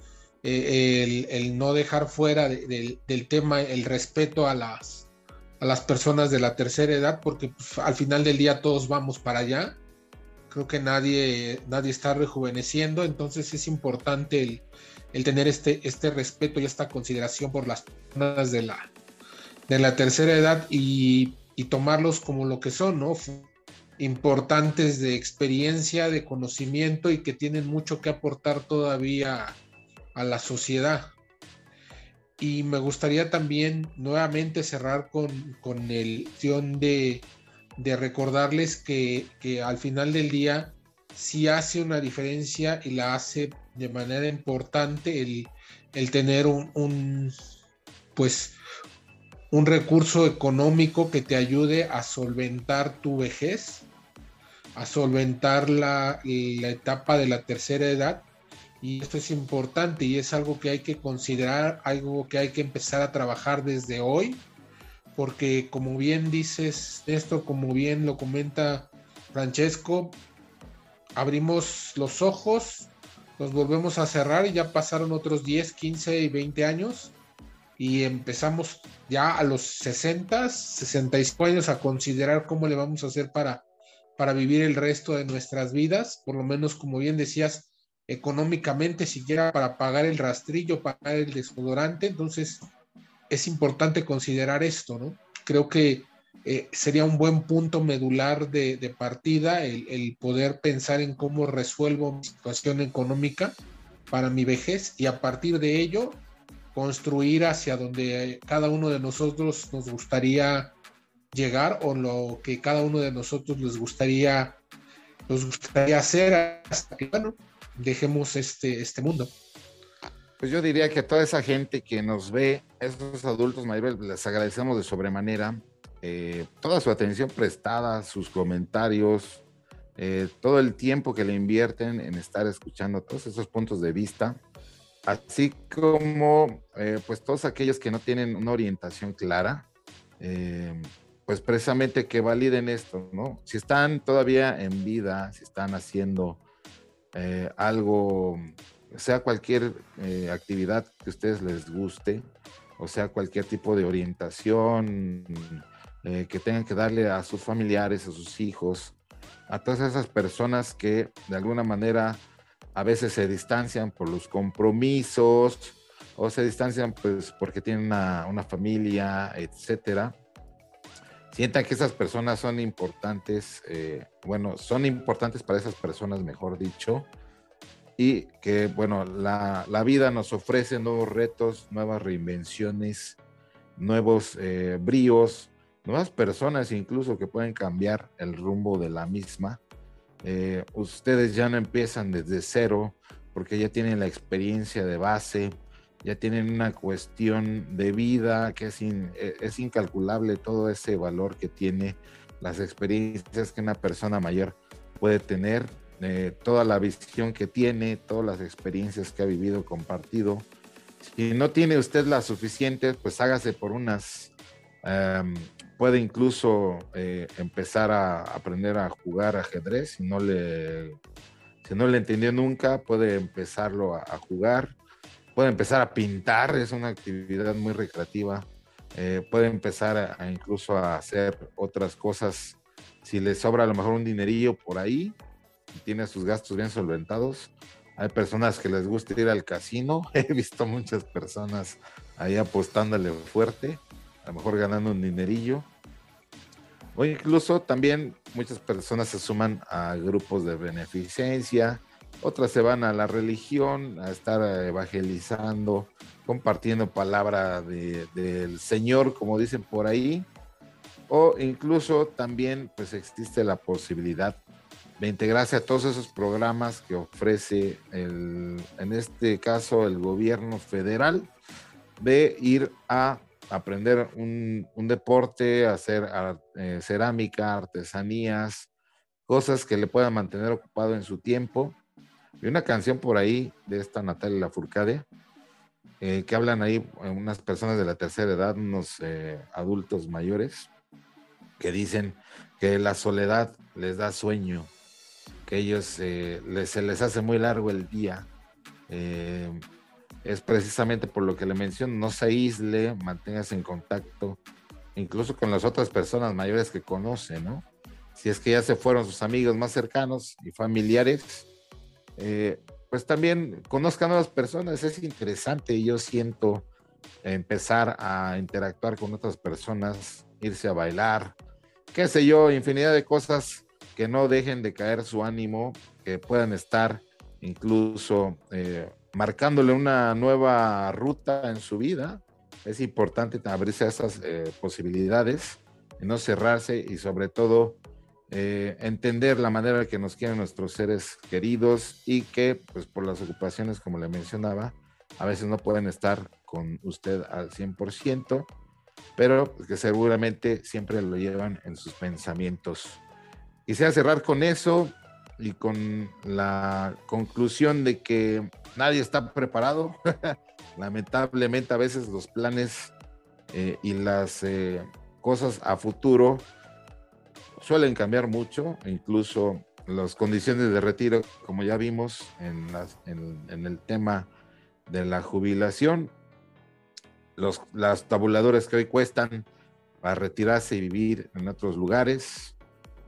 eh, el, no dejar fuera del tema el respeto a las, a las personas de la tercera edad, porque pues, al final del día todos vamos para allá. Creo que nadie, nadie está rejuveneciendo, entonces es importante el, el tener este, este respeto y esta consideración por las personas de la, de la tercera edad y, y tomarlos como lo que son, ¿no? importantes de experiencia, de conocimiento y que tienen mucho que aportar todavía a la sociedad. Y me gustaría también nuevamente cerrar con, con el de, de recordarles que, al final del día sí hace una diferencia y la hace de manera importante el, tener un, pues un recurso económico que te ayude a solventar tu vejez, a solventar la, la etapa de la tercera edad y esto es importante y es algo que hay que considerar, algo que hay que empezar a trabajar desde hoy, porque como bien dices esto, como bien lo comenta Francesco, abrimos los ojos, los volvemos a cerrar y ya pasaron otros 10, 15 y 20 años y empezamos ya a los 60, 65 años a considerar cómo le vamos a hacer para, para vivir el resto de nuestras vidas, por lo menos como bien decías, económicamente, siquiera para pagar el rastrillo, pagar el desodorante, entonces es importante considerar esto, ¿no? Creo que eh, sería un buen punto medular de, partida el, poder pensar en cómo resuelvo mi situación económica para mi vejez y a partir de ello construir hacia donde cada uno de nosotros nos gustaría llegar o lo que cada uno de nosotros les gustaría nos gustaría hacer hasta que bueno dejemos este, este mundo. Pues yo diría que a toda esa gente que nos ve, esos adultos mayores, les agradecemos de sobremanera eh, toda su atención prestada, sus comentarios, eh, todo el tiempo que le invierten en estar escuchando todos esos puntos de vista, así como eh, pues todos aquellos que no tienen una orientación clara, pues precisamente que validen esto, ¿no? Si están todavía en vida, si están haciendo algo, sea cualquier actividad que a ustedes les guste, o sea cualquier tipo de orientación, eh, que tengan que darle a sus familiares, a sus hijos, a todas esas personas que de alguna manera a veces se distancian por los compromisos o se distancian pues porque tienen una, familia, etcétera. Sientan que esas personas son importantes, eh, bueno, son importantes para esas personas, mejor dicho, y que, bueno, la, la vida nos ofrece nuevos retos, nuevas reinvenciones, nuevos eh, bríos, nuevas personas incluso que pueden cambiar el rumbo de la misma. Eh, ustedes ya no empiezan desde cero porque ya tienen la experiencia de base, ya tienen una cuestión de vida que es, e, es incalculable todo ese valor que tiene las experiencias que una persona mayor puede tener, eh, toda la visión que tiene, todas las experiencias que ha vivido, compartido. Si no tiene usted las suficientes, pues hágase por unas puede incluso eh, empezar a aprender a jugar ajedrez si no le si no le entendió nunca puede empezarlo a, jugar puede empezar a pintar es una actividad muy recreativa eh, puede empezar a, incluso a hacer otras cosas. Si le sobra a lo mejor un dinerillo por ahí tiene sus gastos bien solventados hay personas que les gusta ir al casino. He visto muchas personas ahí apostándole fuerte a lo mejor ganando un dinerillo. O incluso también muchas personas se suman a grupos de beneficencia, otras se van a la religión, a estar evangelizando, compartiendo palabra del Señor, como dicen por ahí. O incluso también pues existe la posibilidad de integrarse a todos esos programas que ofrece el, en este caso el gobierno federal, de ir a aprender un, deporte, hacer eh, cerámica, artesanías, cosas que le puedan mantener ocupado en su tiempo. Y una canción por ahí de esta Natalia Lafourcade, eh, que hablan ahí eh, unas personas de la tercera edad, unos adultos mayores, que dicen que la soledad les da sueño, que ellos se les hace muy largo el día es precisamente por lo que le menciono, no se aísle, manténgase en contacto, incluso con las otras personas mayores que conoce, ¿no? Si es que ya se fueron sus amigos más cercanos y familiares, eh, pues también conozcan nuevas personas, es interesante yo siento empezar a interactuar con otras personas, irse a bailar, qué sé yo, infinidad de cosas que no dejen de caer su ánimo, que puedan estar incluso eh, marcándole una nueva ruta en su vida. Es importante abrirse a esas eh, posibilidades no cerrarse y sobre todo eh, entender la manera que nos quieren nuestros seres queridos y que pues por las ocupaciones como le mencionaba a veces no pueden estar con usted al 100%, pero que seguramente siempre lo llevan en sus pensamientos. Quisiera cerrar con eso y con la conclusión de que nadie está preparado. Lamentablemente a veces los planes eh, y las eh, cosas a futuro suelen cambiar mucho, incluso las condiciones de retiro, como ya vimos en, en, el tema de la jubilación. los, las tabuladores que hoy cuestan para retirarse y vivir en otros lugares,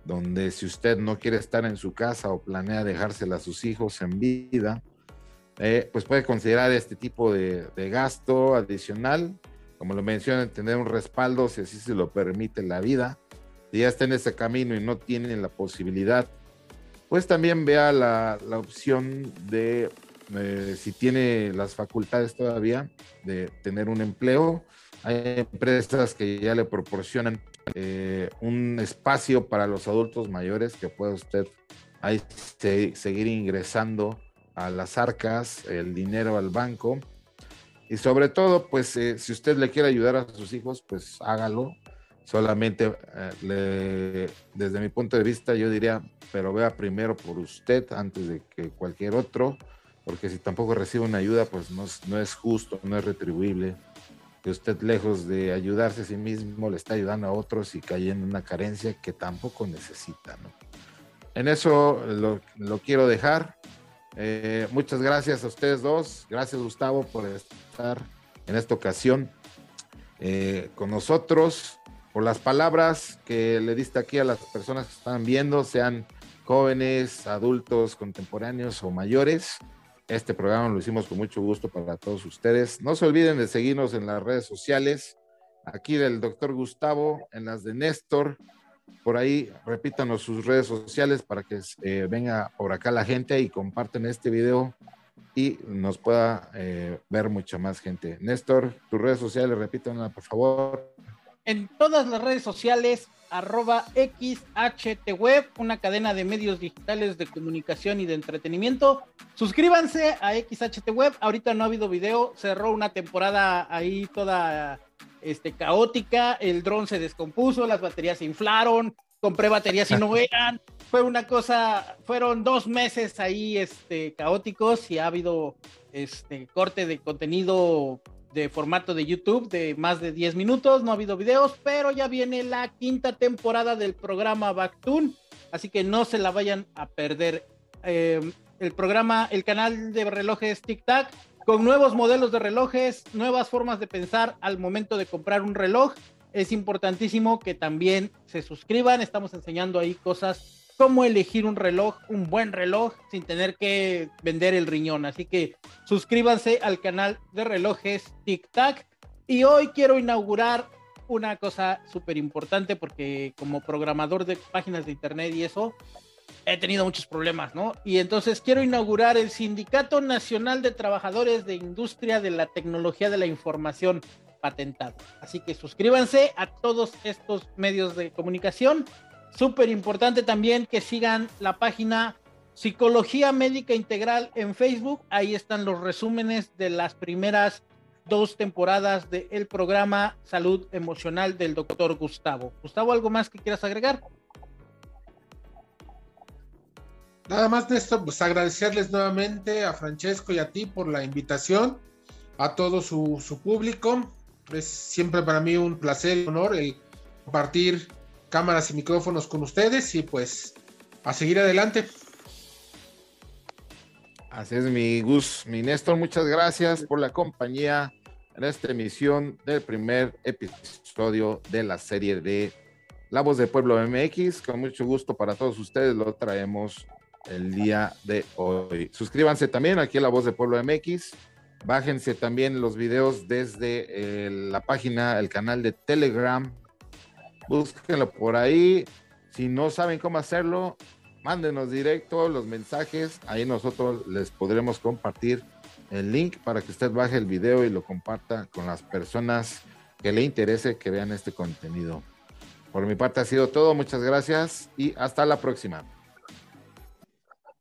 donde si usted no quiere estar en su casa o planea dejársela a sus hijos en vida, eh, pues puede considerar este tipo de, de, gasto adicional. Como lo mencionan, tener un respaldo si así se lo permite la vida. Ya está en ese camino y no tiene la posibilidad, pues también vea la, la opción de, eh, si tiene las facultades todavía, de tener un empleo. Hay empresas que ya le proporcionan eh, un espacio para los adultos mayores que pueda usted ahí seguir ingresando a las arcas, el dinero al banco. Y sobre todo, pues eh, si usted le quiere ayudar a sus hijos, pues hágalo. Solamente eh, desde mi punto de vista yo diría, pero vea primero por usted antes de que cualquier otro, porque si tampoco recibe una ayuda, pues no, no es justo, no es retribuible que usted lejos de ayudarse a sí mismo le está ayudando a otros y cayendo en una carencia que tampoco necesita. En eso lo, lo quiero dejar. Eh, muchas gracias a ustedes dos. Gracias Gustavo por estar en esta ocasión eh, con nosotros, por las palabras que le diste aquí a las personas que están viendo, sean jóvenes, adultos, contemporáneos o mayores. Este programa lo hicimos con mucho gusto para todos ustedes. No se olviden de seguirnos en las redes sociales, aquí del doctor Gustavo, en las de Néstor. Por ahí repítanos sus redes sociales para que eh, venga por acá la gente y comparten este video y nos pueda eh, ver mucha más gente. Néstor, tus redes sociales, repítanla por favor. En todas las redes sociales arroba XHTWeb, una cadena de medios digitales de comunicación y de entretenimiento. Suscríbanse a XHTWeb, ahorita no ha habido video, cerró una temporada ahí toda este, caótica, el dron se descompuso, las baterías se inflaron, compré baterías y no eran, fue una cosa, fueron dos meses ahí este, caóticos y ha habido este corte de contenido de formato de YouTube de más de 10 minutos, no ha habido videos, pero ya viene la quinta temporada del programa Backtune, así que no se la vayan a perder. Eh, el programa, el canal de relojes Tic Tac, con nuevos modelos de relojes, nuevas formas de pensar al momento de comprar un reloj. Es importantísimo que también se suscriban, estamos enseñando ahí cosas cómo elegir un reloj, un buen reloj, sin tener que vender el riñón. Así que suscríbanse al canal de relojes Tic Tac. Y hoy quiero inaugurar una cosa súper importante porque como programador de páginas de internet y eso, he tenido muchos problemas, ¿no? Y entonces quiero inaugurar el Sindicato Nacional de Trabajadores de Industria de la Tecnología de la Información patentado. Así que suscríbanse a todos estos medios de comunicación Súper importante también que sigan la página Psicología Médica Integral en Facebook. Ahí están los resúmenes de las primeras dos temporadas del programa Salud Emocional del doctor Gustavo. Gustavo, ¿algo más que quieras agregar? Nada más, Néstor, pues agradecerles nuevamente a Francesco y a ti por la invitación, a todo su, su público. Es siempre para mí un placer y honor el compartir cámaras y micrófonos con ustedes y pues a seguir adelante. Así es, mi Gus, mi Néstor, muchas gracias por la compañía en esta emisión del primer episodio de la serie de La Voz de Pueblo MX. Con mucho gusto para todos ustedes lo traemos el día de hoy. Suscríbanse también aquí a La Voz de Pueblo MX. Bájense también los videos desde eh, la página, el canal de Telegram búsquenlo por ahí. Si no saben cómo hacerlo, mándenos directo los mensajes. Ahí nosotros les podremos compartir el link para que usted baje el video y lo comparta con las personas que le interese que vean este contenido. Por mi parte ha sido todo. Muchas gracias y hasta la próxima.